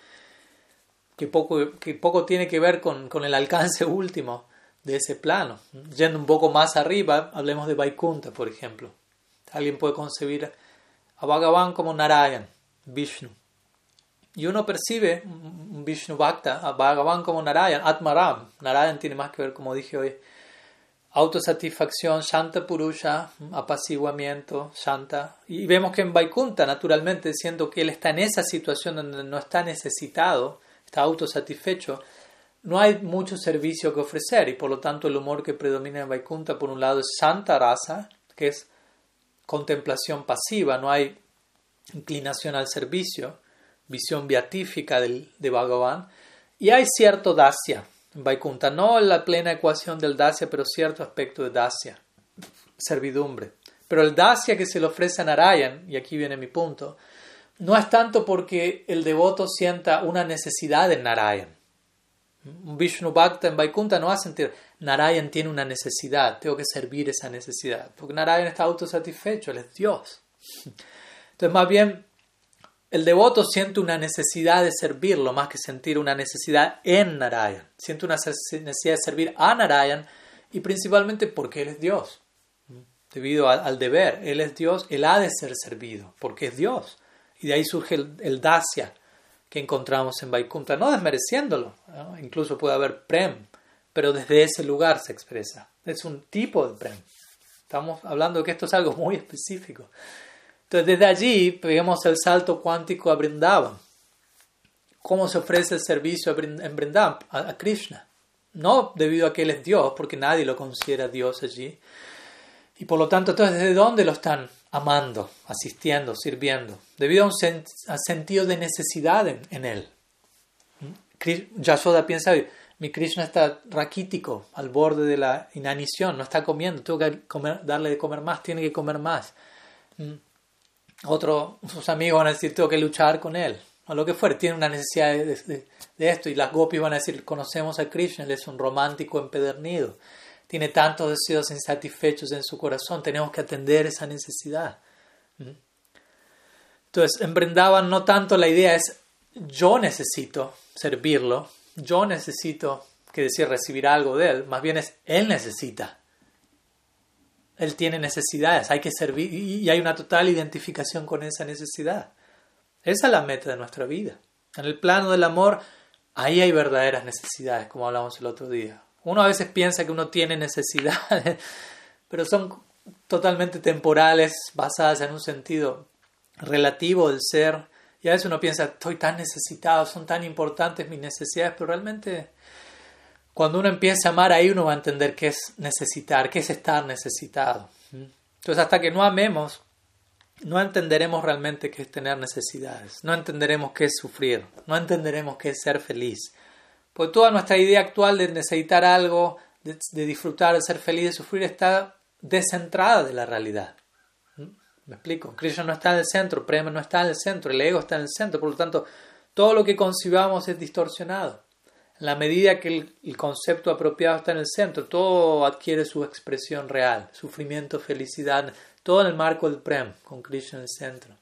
que poco, que poco tiene que ver con, con, el alcance último de ese plano. Yendo un poco más arriba, hablemos de Vaikunta, por ejemplo. Alguien puede concebir a Bhagavan como Narayan, Vishnu. Y uno percibe un Vishnu Bhakta, a Bhagavan como Narayan, Atmaram. Narayan tiene más que ver, como dije hoy, autosatisfacción, Shanta Purusha, apaciguamiento, Shanta. Y vemos que en Vaikunta, naturalmente, siendo que él está en esa situación donde no está necesitado, está autosatisfecho, no hay mucho servicio que ofrecer y por lo tanto el humor que predomina en Vaikunta por un lado es Santa Rasa, que es contemplación pasiva, no hay inclinación al servicio, visión beatífica del, de Bhagavan, y hay cierto Dasya en Vaikunta, no la plena ecuación del Dasya, pero cierto aspecto de Dasya, servidumbre. Pero el Dasya que se le ofrece a Narayan, y aquí viene mi punto, no es tanto porque el devoto sienta una necesidad en Narayan. Un Vishnu Bhakta en Vaikunta no va a sentir, Narayan tiene una necesidad, tengo que servir esa necesidad, porque Narayan está autosatisfecho, él es Dios. Entonces, más bien, el devoto siente una necesidad de servirlo más que sentir una necesidad en Narayan. Siente una necesidad de servir a Narayan y principalmente porque él es Dios. Debido al deber, él es Dios, él ha de ser servido, porque es Dios. Y de ahí surge el, Dasya que encontramos en Vaikunta, no desmereciéndolo, incluso puede haber Prem, pero desde ese lugar se expresa. Es un tipo de Prem. Estamos hablando de que esto es algo muy específico. Entonces, desde allí pegamos el salto cuántico a Brindavan. ¿Cómo se ofrece el servicio en Brindavan? A, Krishna. no debido a que Él es Dios, porque nadie lo considera Dios allí. Y por lo tanto, entonces, ¿desde dónde lo están amando, asistiendo, sirviendo? Debido a un sentido de necesidad en, Él. Yashoda piensa, mi Krishna está raquítico, al borde de la inanición, no está comiendo, tengo que darle de comer más, tiene que comer más. Otros, sus amigos van a decir, tengo que luchar con él, o lo que fuera, tiene una necesidad de, esto, y las gopis van a decir, conocemos a Krishna, él es un romántico empedernido, tiene tantos deseos insatisfechos en su corazón, tenemos que atender esa necesidad. ¿Mm? Entonces, en Brindavan no tanto la idea es, yo necesito servirlo, yo necesito, que decir, recibir algo de Él, más bien es Él necesita. Él tiene necesidades, hay que servir y hay una total identificación con esa necesidad. Esa es la meta de nuestra vida. En el plano del amor, ahí hay verdaderas necesidades, como hablamos el otro día. Uno a veces piensa que uno tiene necesidades, pero son totalmente temporales, basadas en un sentido relativo del ser y a veces uno piensa, estoy tan necesitado, son tan importantes mis necesidades, pero realmente cuando uno empieza a amar ahí uno va a entender qué es necesitar, qué es estar necesitado. Entonces hasta que no amemos, no entenderemos realmente qué es tener necesidades, no entenderemos qué es sufrir, no entenderemos qué es ser feliz. Pues toda nuestra idea actual de necesitar algo, de, disfrutar, de ser feliz, de sufrir, está descentrada de la realidad. ¿Me explico? Krishna no está en el centro, Prema no está en el centro, el ego está en el centro, por lo tanto, todo lo que concibamos es distorsionado. La medida que el, concepto apropiado está en el centro, todo adquiere su expresión real, sufrimiento, felicidad, todo en el marco del Prem, con Krishna en el centro.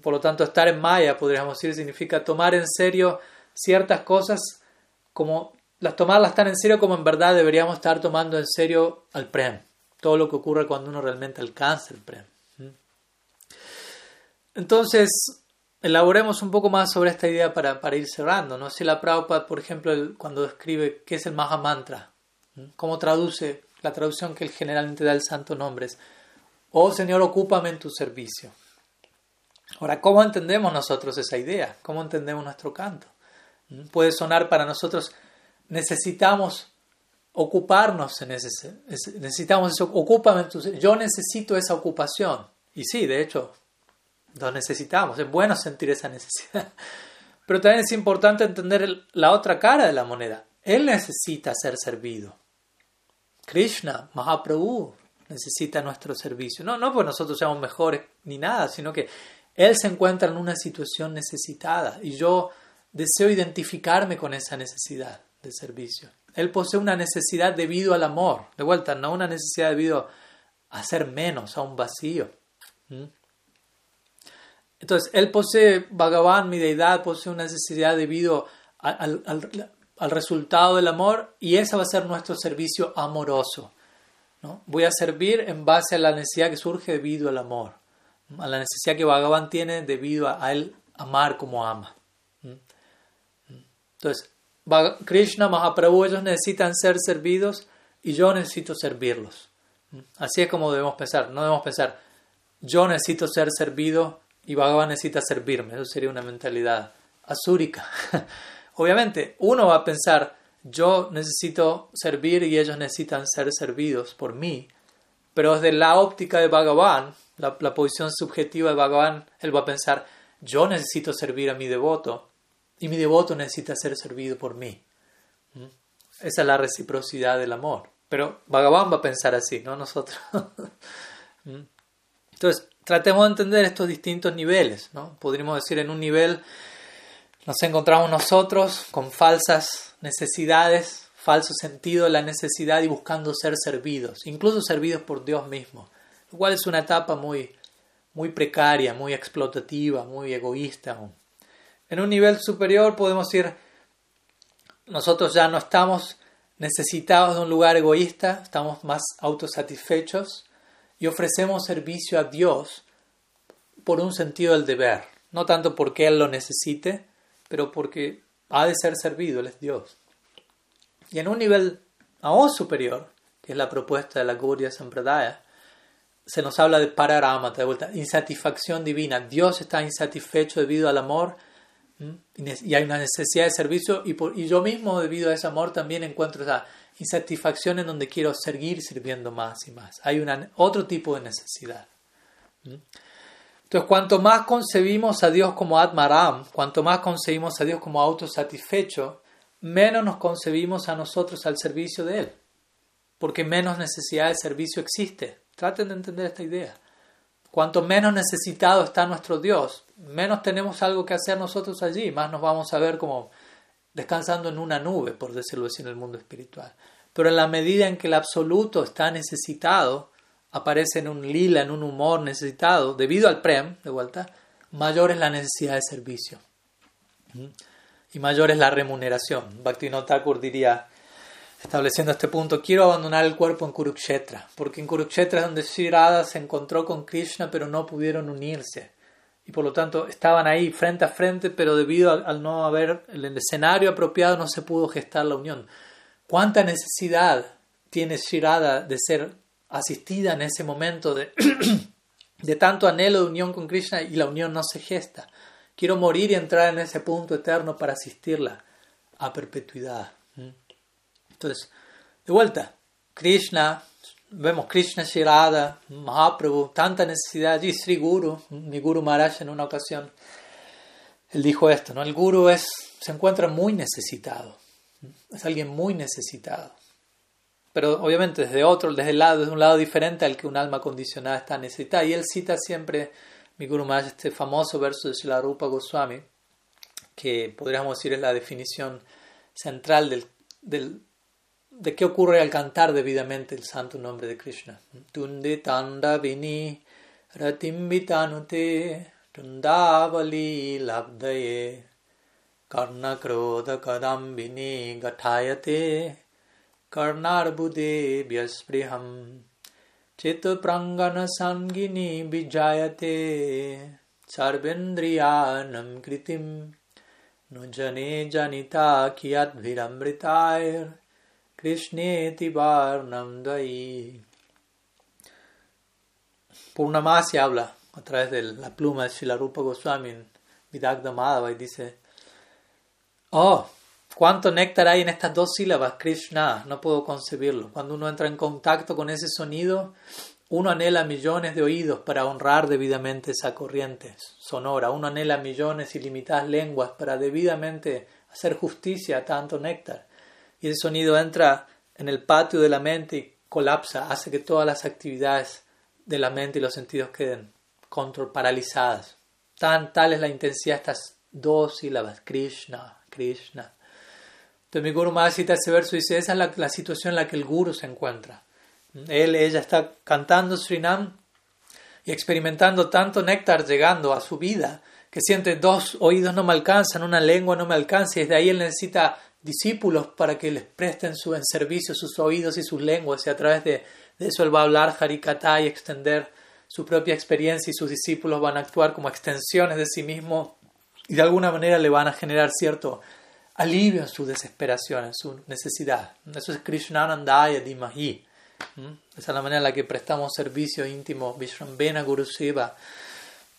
Por lo tanto, estar en Maya, podríamos decir, significa tomar en serio ciertas cosas como las tomarlas tan en serio como en verdad deberíamos estar tomando en serio al Prem. Todo lo que ocurre cuando uno realmente alcanza el Prem. Entonces, elaboremos un poco más sobre esta idea para, para ir cerrando. ¿no? Si la Prabhupada, por ejemplo, cuando describe qué es el Maha Mantra, cómo traduce, la traducción que él generalmente da el santo nombre es, oh Señor, ocúpame en tu servicio. Ahora, ¿cómo entendemos nosotros esa idea? ¿Cómo entendemos nuestro canto? Puede sonar para nosotros, necesitamos ocuparnos en ese, necesitamos eso, ocúpame en tu yo necesito esa ocupación. Y sí, de hecho, lo necesitamos, es bueno sentir esa necesidad. Pero también es importante entender la otra cara de la moneda. Él necesita ser servido. Krishna, Mahaprabhu, necesita nuestro servicio. No, no porque nosotros seamos mejores ni nada, sino que Él se encuentra en una situación necesitada y yo deseo identificarme con esa necesidad de servicio. Él posee una necesidad debido al amor. De vuelta, no una necesidad debido a ser menos, a un vacío. ¿Mm? Entonces, él posee, Bhagavan, mi deidad, posee una necesidad debido al, al, resultado del amor y ese va a ser nuestro servicio amoroso. ¿no? Voy a servir en base a la necesidad que surge debido al amor, a la necesidad que Bhagavan tiene debido a, él amar como ama. Entonces, Krishna, Mahaprabhu, ellos necesitan ser servidos y yo necesito servirlos. Así es como debemos pensar. No debemos pensar, yo necesito ser servido y Bhagavan necesita servirme. Eso sería una mentalidad asúrica. Obviamente, uno va a pensar, yo necesito servir y ellos necesitan ser servidos por mí, pero desde la óptica de Bhagavan, la, posición subjetiva de Bhagavan, él va a pensar, yo necesito servir a mi devoto y mi devoto necesita ser servido por mí. ¿Mm? Esa es la reciprocidad del amor. Pero Bhagavan va a pensar así, no nosotros. ¿Mm? Entonces, tratemos de entender estos distintos niveles. ¿no? Podríamos decir, en un nivel nos encontramos nosotros con falsas necesidades, falso sentido de la necesidad y buscando ser servidos, incluso servidos por Dios mismo, lo cual es una etapa muy, muy precaria, muy explotativa, muy egoísta. En un nivel superior podemos ir, nosotros ya no estamos necesitados de un lugar egoísta, estamos más autosatisfechos y ofrecemos servicio a Dios por un sentido del deber, no tanto porque Él lo necesite, pero porque ha de ser servido, Él es Dios. Y en un nivel aún superior, que es la propuesta de la Gaudiya Sampradaya, se nos habla de pararama, de vuelta, insatisfacción divina. Dios está insatisfecho debido al amor y hay una necesidad de servicio y, por, y yo mismo debido a ese amor también encuentro esa insatisfacción en donde quiero seguir sirviendo más y más. Hay otro tipo de necesidad. Entonces, cuanto más concebimos a Dios como Atmaram, cuanto más concebimos a Dios como autosatisfecho, menos nos concebimos a nosotros al servicio de Él, porque menos necesidad de servicio existe. Traten de entender esta idea. Cuanto menos necesitado está nuestro Dios, menos tenemos algo que hacer nosotros allí, más nos vamos a ver como descansando en una nube, por decirlo así, en el mundo espiritual. Pero en la medida en que el absoluto está necesitado, aparece en un lila, en un humor necesitado, debido al prem, de vuelta, mayor es la necesidad de servicio. Y mayor es la remuneración. Bhaktivinoda Thakur diría, estableciendo este punto, quiero abandonar el cuerpo en Kurukshetra, porque en Kurukshetra es donde Sri Radha se encontró con Krishna, pero no pudieron unirse. Y por lo tanto estaban ahí frente a frente, pero debido al, no haber el escenario apropiado no se pudo gestar la unión. ¿Cuánta necesidad tiene Sri Radha de ser asistida en ese momento de, de tanto anhelo de unión con Krishna y la unión no se gesta. Quiero morir y entrar en ese punto eterno para asistirla a perpetuidad. Entonces, de vuelta, Krishna, vemos Krishna Shirada, Mahaprabhu, tanta necesidad allí, Sri Guru, mi Guru Maharaj en una ocasión, él dijo esto, ¿no? El Guru es, se encuentra muy necesitado, es alguien muy necesitado pero obviamente desde otro, desde el lado, desde un lado diferente al que un alma condicionada está necesitada. Y él cita siempre, mi Guru Maharaj, este famoso verso de Shilarupa Goswami, que podríamos decir es la definición central del, del, de qué ocurre al cantar debidamente el santo nombre de Krishna. Tunde tandavini ratimbitanute tundavali labdaye karna krodha kadambini gathayate karnarbude vyaspriham chit prangana sangini vijayate sarvendriyanam kritim nujane janita kiyadviramritair कियद्भिरमृतायर्कृष्णेति varnam dai. Purnamasi habla a través de la pluma de Shilarupa Goswami en Vidagda Madhava y dice, oh, ¿Cuánto néctar hay en estas dos sílabas? Krishna, no puedo concebirlo. Cuando uno entra en contacto con ese sonido, uno anhela millones de oídos para honrar debidamente esa corriente sonora. Uno anhela millones ilimitadas lenguas para debidamente hacer justicia a tanto néctar. Y ese sonido entra en el patio de la mente y colapsa, hace que todas las actividades de la mente y los sentidos queden control, paralizadas. Tan tal es la intensidad de estas dos sílabas, Krishna, Krishna. Entonces mi Guru Maharaj cita ese verso y dice, esa es la, situación en la que el Guru se encuentra. Él, ella está cantando Srinam y experimentando tanto néctar llegando a su vida que siente dos oídos no me alcanzan, una lengua no me alcanza y desde ahí él necesita discípulos para que les presten su en servicio sus oídos y sus lenguas y a través de, eso él va a hablar Harikata y extender su propia experiencia y sus discípulos van a actuar como extensiones de sí mismo y de alguna manera le van a generar cierto alivio en su desesperación, en su necesidad. Eso es Krishnanandaya Dimahi. Esa es la manera en la que prestamos servicio íntimo, Vishrambena Guru Siva,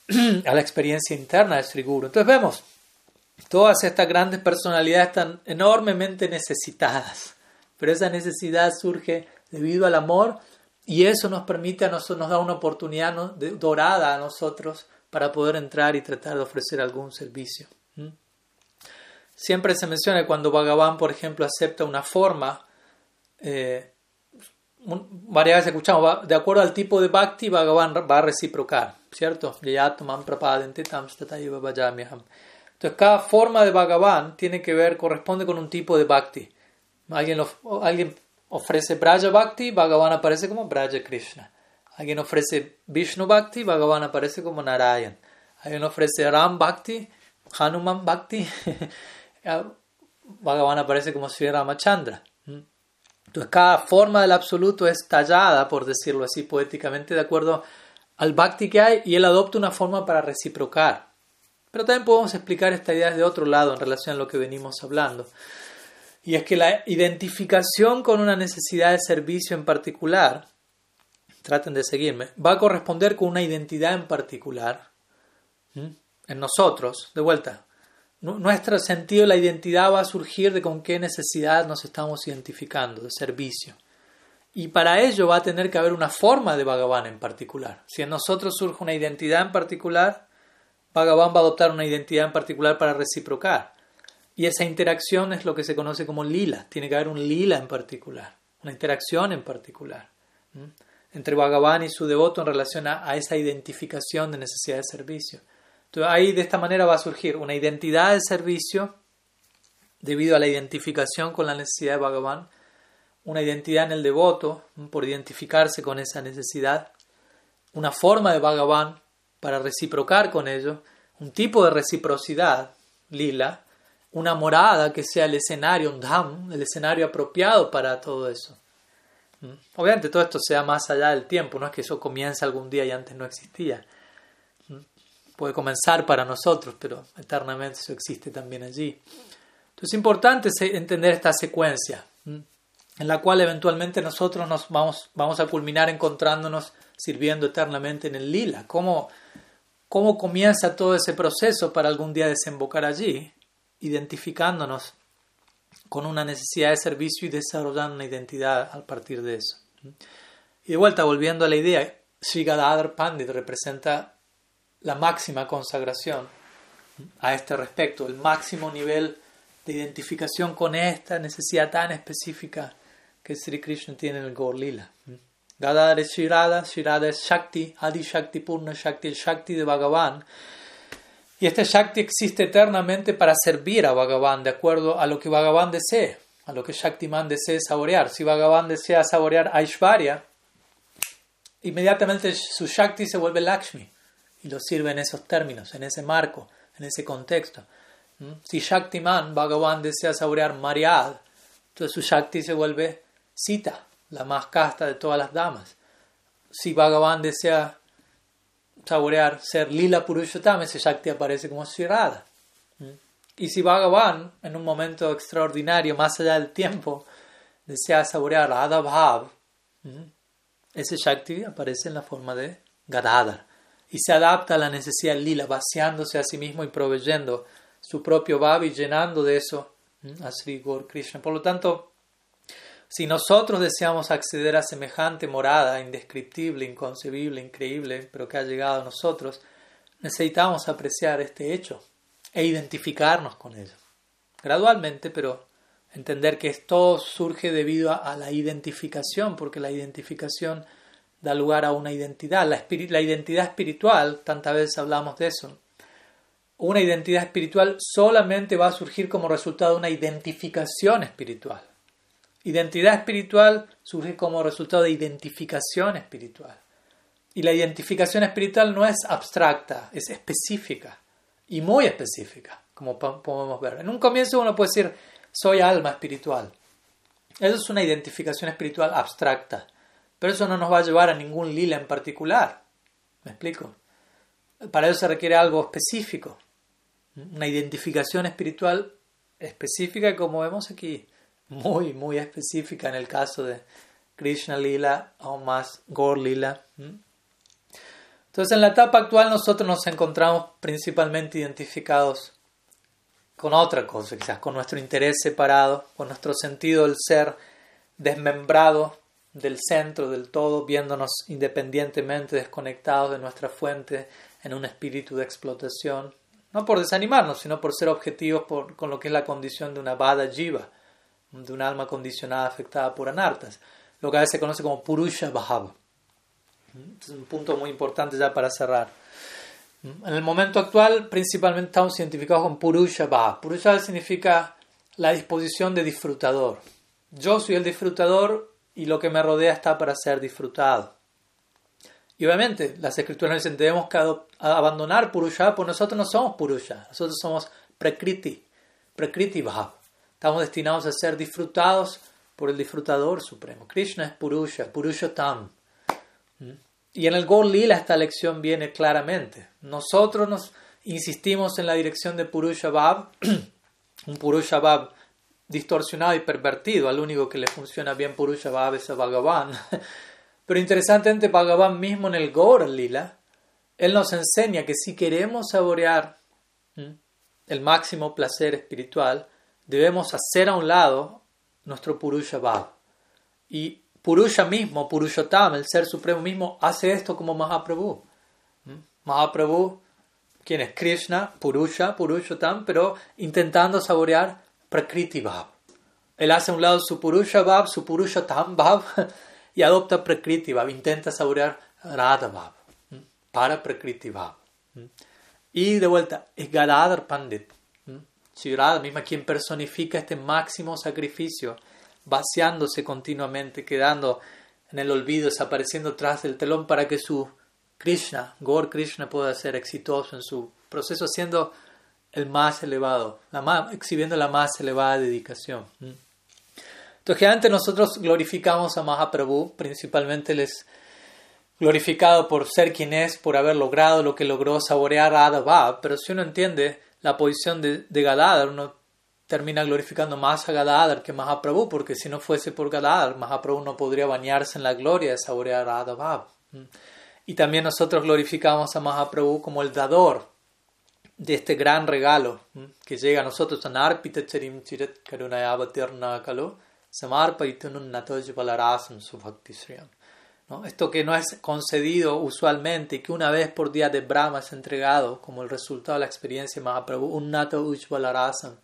a la experiencia interna de Sri Guru. Entonces vemos, todas estas grandes personalidades están enormemente necesitadas, pero esa necesidad surge debido al amor y eso nos permite a nosotros, nos da una oportunidad dorada a nosotros para poder entrar y tratar de ofrecer algún servicio. Siempre se menciona cuando Bhagavan, por ejemplo, acepta una forma, eh, varias veces escuchamos, de acuerdo al tipo de bhakti, Bhagavan va a reciprocar, ¿cierto? Entonces, cada forma de Bhagavan tiene que ver, corresponde con un tipo de bhakti. Alguien, ofrece Braja Bhakti, Bhagavan aparece como Braja Krishna. Alguien ofrece Vishnu Bhakti, Bhagavan aparece como Narayan. Alguien ofrece Ram Bhakti, Hanuman Bhakti, Bhagavan aparece como Sri Ramachandra. Entonces cada forma del absoluto es tallada, por decirlo así poéticamente, de acuerdo al bhakti que hay y él adopta una forma para reciprocar. Pero también podemos explicar esta idea desde otro lado en relación a lo que venimos hablando. Y es que la identificación con una necesidad de servicio en particular, traten de seguirme, va a corresponder con una identidad en particular en nosotros, de vuelta, nuestro sentido, la identidad va a surgir de con qué necesidad nos estamos identificando, de servicio. Y para ello va a tener que haber una forma de Bhagavan en particular. Si en nosotros surge una identidad en particular, Bhagavan va a adoptar una identidad en particular para reciprocar. Y esa interacción es lo que se conoce como lila. Tiene que haber un lila en particular, una interacción en particular entre Bhagavan y su devoto en relación a, esa identificación de necesidad de servicio. Entonces ahí de esta manera va a surgir una identidad de servicio debido a la identificación con la necesidad de Bhagavan, una identidad en el devoto por identificarse con esa necesidad, una forma de Bhagavan para reciprocar con ello, un tipo de reciprocidad, lila, una morada que sea el escenario, un dham, el escenario apropiado para todo eso. ¿Mm? Obviamente todo esto sea más allá del tiempo, no es que eso comience algún día y antes no existía. ¿Mm? Puede comenzar para nosotros, pero eternamente eso existe también allí. Entonces es importante entender esta secuencia, ¿Mm? en la cual eventualmente nosotros nos vamos, vamos a culminar encontrándonos sirviendo eternamente en el lila. ¿Cómo, ¿Cómo comienza todo ese proceso para algún día desembocar allí? Identificándonos con una necesidad de servicio y desarrollando una identidad a partir de eso. Y de vuelta, volviendo a la idea, Sri Gadadhar Pandit representa la máxima consagración a este respecto, el máximo nivel de identificación con esta necesidad tan específica que Sri Krishna tiene en el Gaur Lila. Gadadhar es Shirada, Shirada es Shakti, Adi Shakti Purna Shakti, el Shakti de Bhagavan, y este Shakti existe eternamente para servir a Bhagavan de acuerdo a lo que Bhagavan desee, a lo que Shaktiman desee saborear. Si Bhagavan desea saborear Aishvarya, inmediatamente su Shakti se vuelve Lakshmi y lo sirve en esos términos, en ese marco, en ese contexto. ¿Mm? Si Shaktiman, Bhagavan desea saborear Mariad, entonces su Shakti se vuelve Sita, la más casta de todas las damas. Si Bhagavan desea saborear ser Lila Purushottam, ese Shakti aparece como Shirada. Y si Bhagavan, en un momento extraordinario, más allá del tiempo, desea saborear Radha Bhav, ese Shakti aparece en la forma de Gadadhar y se adapta a la necesidad lila, vaciándose a sí mismo y proveyendo su propio Bhav y llenando de eso a Sri Gaur Krishna. Por lo tanto, si nosotros deseamos acceder a semejante morada indescriptible, inconcebible, increíble, pero que ha llegado a nosotros, necesitamos apreciar este hecho e identificarnos con ello. Gradualmente, pero entender que esto surge debido a, la identificación, porque la identificación da lugar a una identidad. La, identidad espiritual, tantas veces hablamos de eso, una identidad espiritual solamente va a surgir como resultado de una identificación espiritual. Identidad espiritual surge como resultado de identificación espiritual. Y la identificación espiritual no es abstracta, es específica y muy específica, como podemos ver. En un comienzo uno puede decir, soy alma espiritual. Eso es una identificación espiritual abstracta, pero eso no nos va a llevar a ningún lila en particular. ¿Me explico? Para eso se requiere algo específico, una identificación espiritual específica como vemos aquí muy, muy específica en el caso de Krishna Lila o más Gaur Lila. Entonces, en la etapa actual nosotros nos encontramos principalmente identificados con otra cosa, quizás con nuestro interés separado, con nuestro sentido del ser desmembrado del centro, del todo, viéndonos independientemente desconectados de nuestra fuente en un espíritu de explotación, no por desanimarnos, sino por ser objetivos con lo que es la condición de una Bada Jiva, de un alma condicionada afectada por anartas, lo que a veces se conoce como Purusha Bhava. Es un punto muy importante ya para cerrar. En el momento actual, principalmente estamos identificados con Purusha Bhava. Purusha significa la disposición de disfrutador. Yo soy el disfrutador y lo que me rodea está para ser disfrutado. Y obviamente, las escrituras nos dicen debemos abandonar Purusha, porque nosotros no somos Purusha, nosotros somos Prakriti, Prakriti Bhava. Estamos destinados a ser disfrutados por el disfrutador supremo. Krishna es Purusha, Purushotam. ¿Mm? Y en el Gol Lila esta lección viene claramente. Nosotros nos insistimos en la dirección de Purusha Bhav, un Purusha Bhav distorsionado y pervertido. Al único que le funciona bien Purusha Bhav es a Bhagavan. Pero interesantemente, Bhagavan mismo en el Gaur Lila, él nos enseña que si queremos saborear el máximo placer espiritual, debemos hacer a un lado nuestro Purusha Bhav. Y Purusha mismo, Purushottam, el Ser Supremo mismo, hace esto como Mahaprabhu. ¿Mm? Mahaprabhu, quien es Krishna, Purusha, Purushottam, pero intentando saborear Prakriti Bhav. Él hace a un lado su Purusha Bhav, su Purushottam Bhav, y adopta Prakriti Bhav, intenta saborear Radha Bhav, para Prakriti Bhav. Y de vuelta, es Gadadhar Pandit, Sri misma quien personifica este máximo sacrificio vaciándose continuamente, quedando en el olvido, desapareciendo tras el telón para que su Krishna, Gaur Krishna, pueda ser exitoso en su proceso, siendo el más elevado, la más, exhibiendo la más elevada dedicación. Entonces, que antes nosotros glorificamos a Mahaprabhu, principalmente les glorificado por ser quien es, por haber logrado lo que logró saborear a Adabab, pero si uno entiende la posición de, de Gadadhar, uno termina glorificando más a Gadadhar que Mahaprabhu, porque si no fuese por Gadadhar, Mahaprabhu no podría bañarse en la gloria de saborear a Adabab. Y también nosotros glorificamos a Mahaprabhu como el dador de este gran regalo que llega a nosotros. Esto que no es concedido usualmente y que una vez por día de Brahma es entregado como el resultado de la experiencia de Mahaprabhu, un Nato Ujvalarasam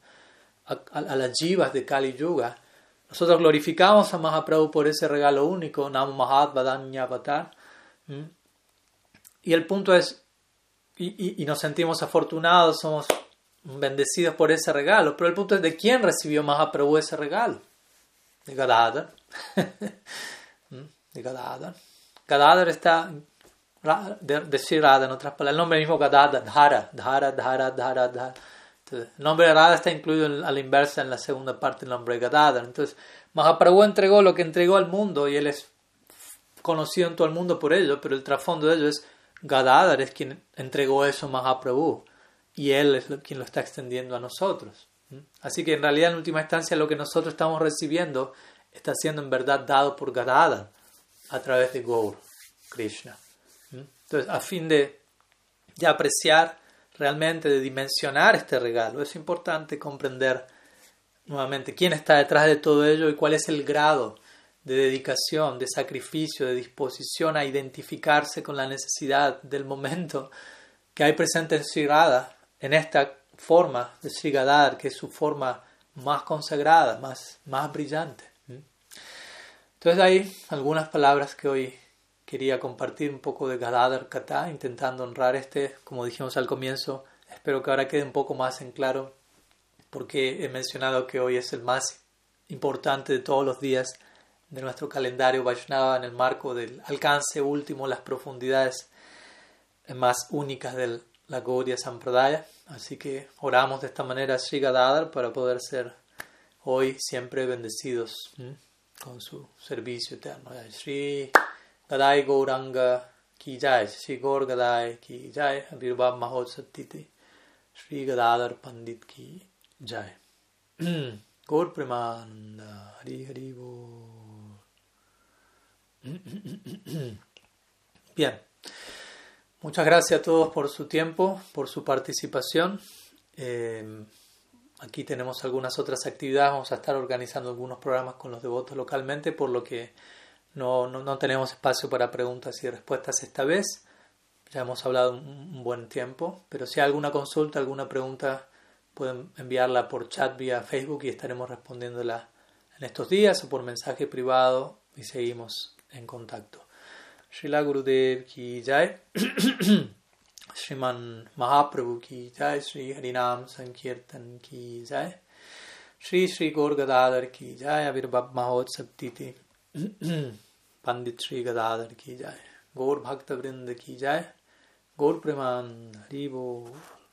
a, las jivas de Kali Yuga. Nosotros glorificamos a Mahaprabhu por ese regalo único, Nam Mahat Avatar. Y el punto es, y, nos sentimos afortunados, somos bendecidos por ese regalo, pero el punto es de quién recibió Mahaprabhu ese regalo. De Gadadhar. de Gadadhar. Gadadhar está de, de en otras palabras, el nombre mismo Gadadhar, Dhara, Dhara, Dhara, Dhara, Dhara el nombre Radha está incluido a la inversa en la segunda parte del nombre Gadadhar. Entonces, Mahaprabhu entregó lo que entregó al mundo y él es conocido en todo el mundo por ello, pero el trasfondo de ello es Gadadhar es quien entregó eso a Mahaprabhu y él es quien lo está extendiendo a nosotros. Así que en realidad, en última instancia, lo que nosotros estamos recibiendo está siendo en verdad dado por Gadadhar a través de Gaur, Krishna. Entonces, a fin de, de apreciar realmente de dimensionar este regalo. Es importante comprender nuevamente quién está detrás de todo ello y cuál es el grado de dedicación, de sacrificio, de disposición a identificarse con la necesidad del momento que hay presente en Sri en esta forma de Sri que es su forma más consagrada, más, más brillante. Entonces hay algunas palabras que hoy quería compartir un poco de Gadadhar Kata, intentando honrar este, como dijimos al comienzo, espero que ahora quede un poco más en claro, porque he mencionado que hoy es el más importante de todos los días de nuestro calendario Vaishnava en el marco del alcance último, las profundidades más únicas de la Gaudiya Sampradaya. Así que oramos de esta manera a Sri Gadadhar para poder ser hoy siempre bendecidos con su servicio eterno. Sri Gadai Gauranga Kijai, Sri Gaur Gadai ki jai, Mahotsatiti, Sri Gadadar Pandit ki jai. Gaur Premananda, Hari Hari Bien, muchas gracias a todos por su tiempo, por su participación. Eh, aquí tenemos algunas otras actividades, vamos a estar organizando algunos programas con los devotos localmente, por lo que no, no, no, tenemos espacio para preguntas y respuestas esta vez. Ya hemos hablado un, buen tiempo, pero si hay alguna consulta, alguna pregunta, pueden enviarla por chat vía Facebook y estaremos respondiéndola en estos días o por mensaje privado y seguimos en contacto. Srila Gurudev ki श्रीमन महाप्रभु की जय, श्री हरिनाम संकीर्तन की जय, श्री श्री गौर गदाधर की जय, आविर्भव महोत्सव तिथि। पंडित श्री गदाधर की जय, गौर भक्त वृंद की जय, गौर प्रेमान हरिभो